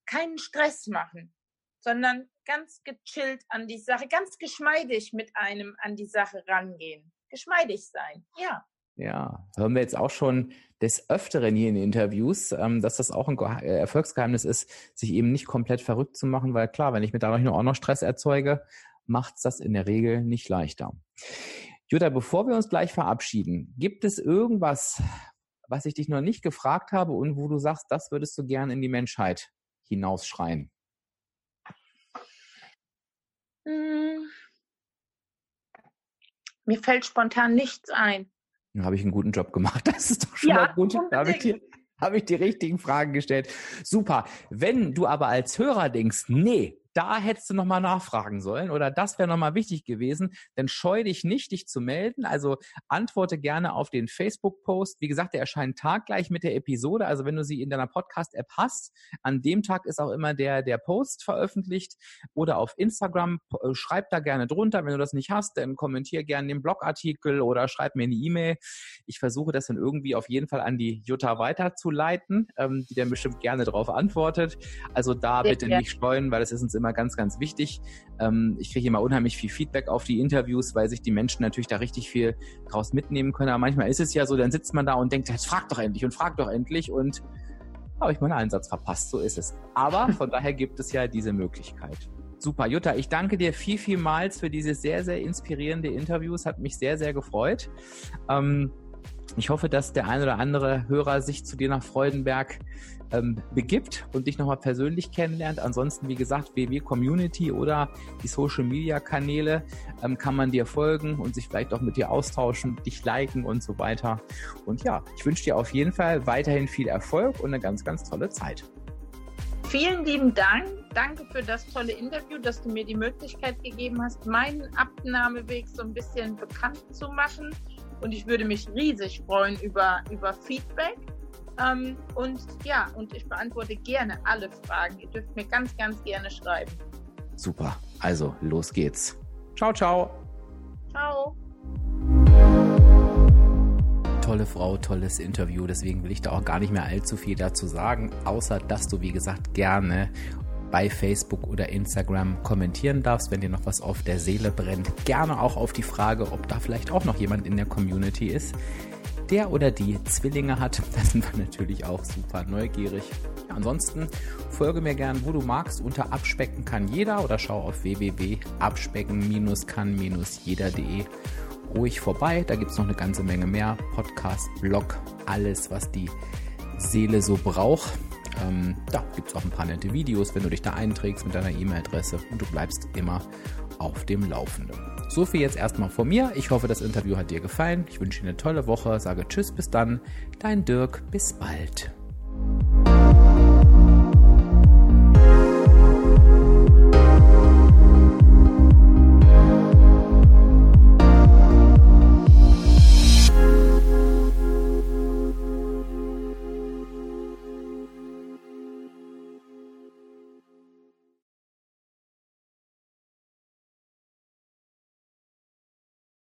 keinen Stress machen, sondern ganz gechillt an die Sache, ganz geschmeidig mit einem an die Sache rangehen. Geschmeidig sein, ja. Ja, hören wir jetzt auch schon des Öfteren hier in Interviews, ähm, dass das auch ein äh, Erfolgsgeheimnis ist, sich eben nicht komplett verrückt zu machen, weil klar, wenn ich mir dadurch nur auch noch Stress erzeuge, macht es das in der Regel nicht leichter. Jutta, bevor wir uns gleich verabschieden, gibt es irgendwas, was ich dich noch nicht gefragt habe und wo du sagst, das würdest du gern in die Menschheit hinausschreien? Hm. Mir fällt spontan nichts ein. Dann habe ich einen guten Job gemacht. Das ist doch schon ja, mal gut. Habe ich, habe ich die richtigen Fragen gestellt. Super. Wenn du aber als Hörer denkst, nee, da hättest du nochmal nachfragen sollen oder das wäre nochmal wichtig gewesen, dann scheu dich nicht, dich zu melden. Also antworte gerne auf den Facebook-Post. Wie gesagt, der erscheint taggleich mit der Episode. Also wenn du sie in deiner Podcast-App hast, an dem Tag ist auch immer der, der Post veröffentlicht oder auf Instagram. Äh, schreib da gerne drunter. Wenn du das nicht hast, dann kommentier gerne den Blogartikel oder schreib mir eine E-Mail. Ich versuche das dann irgendwie auf jeden Fall an die Jutta weiterzuleiten, ähm, die dann bestimmt gerne darauf antwortet. Also da bitte nicht scheuen, weil es ist uns immer immer ganz, ganz wichtig. Ähm, ich kriege immer unheimlich viel Feedback auf die Interviews, weil sich die Menschen natürlich da richtig viel draus mitnehmen können. Aber manchmal ist es ja so, dann sitzt man da und denkt, jetzt frag doch endlich und frag doch endlich und habe ich meinen Einsatz verpasst. So ist es. Aber von daher gibt es ja diese Möglichkeit. Super, Jutta, ich danke dir viel, vielmals für dieses sehr, sehr inspirierende Interview. Es hat mich sehr, sehr gefreut. Ähm, ich hoffe, dass der ein oder andere Hörer sich zu dir nach Freudenberg ähm, begibt und dich nochmal persönlich kennenlernt. Ansonsten, wie gesagt, WW Community oder die Social Media Kanäle ähm, kann man dir folgen und sich vielleicht auch mit dir austauschen, dich liken und so weiter. Und ja, ich wünsche dir auf jeden Fall weiterhin viel Erfolg und eine ganz, ganz tolle Zeit. Vielen lieben Dank. Danke für das tolle Interview, dass du mir die Möglichkeit gegeben hast, meinen Abnahmeweg so ein bisschen bekannt zu machen. Und ich würde mich riesig freuen über, über Feedback. Ähm, und ja, und ich beantworte gerne alle Fragen. Ihr dürft mir ganz, ganz gerne schreiben. Super. Also, los geht's. Ciao, ciao. Ciao. Tolle Frau, tolles Interview. Deswegen will ich da auch gar nicht mehr allzu viel dazu sagen, außer dass du, wie gesagt, gerne bei Facebook oder Instagram kommentieren darfst, wenn dir noch was auf der Seele brennt. Gerne auch auf die Frage, ob da vielleicht auch noch jemand in der Community ist, der oder die Zwillinge hat. Da sind wir natürlich auch super neugierig. ansonsten folge mir gern, wo du magst, unter Abspecken kann jeder oder schau auf www.abspecken-kann-jeder.de ruhig vorbei. Da gibt es noch eine ganze Menge mehr. Podcast, Blog, alles, was die Seele so braucht. Ähm, da gibt es auch ein paar nette Videos, wenn du dich da einträgst mit deiner E-Mail-Adresse und du bleibst immer auf dem Laufenden. So viel jetzt erstmal von mir. Ich hoffe, das Interview hat dir gefallen. Ich wünsche dir eine tolle Woche, sage Tschüss, bis dann. Dein Dirk, bis bald.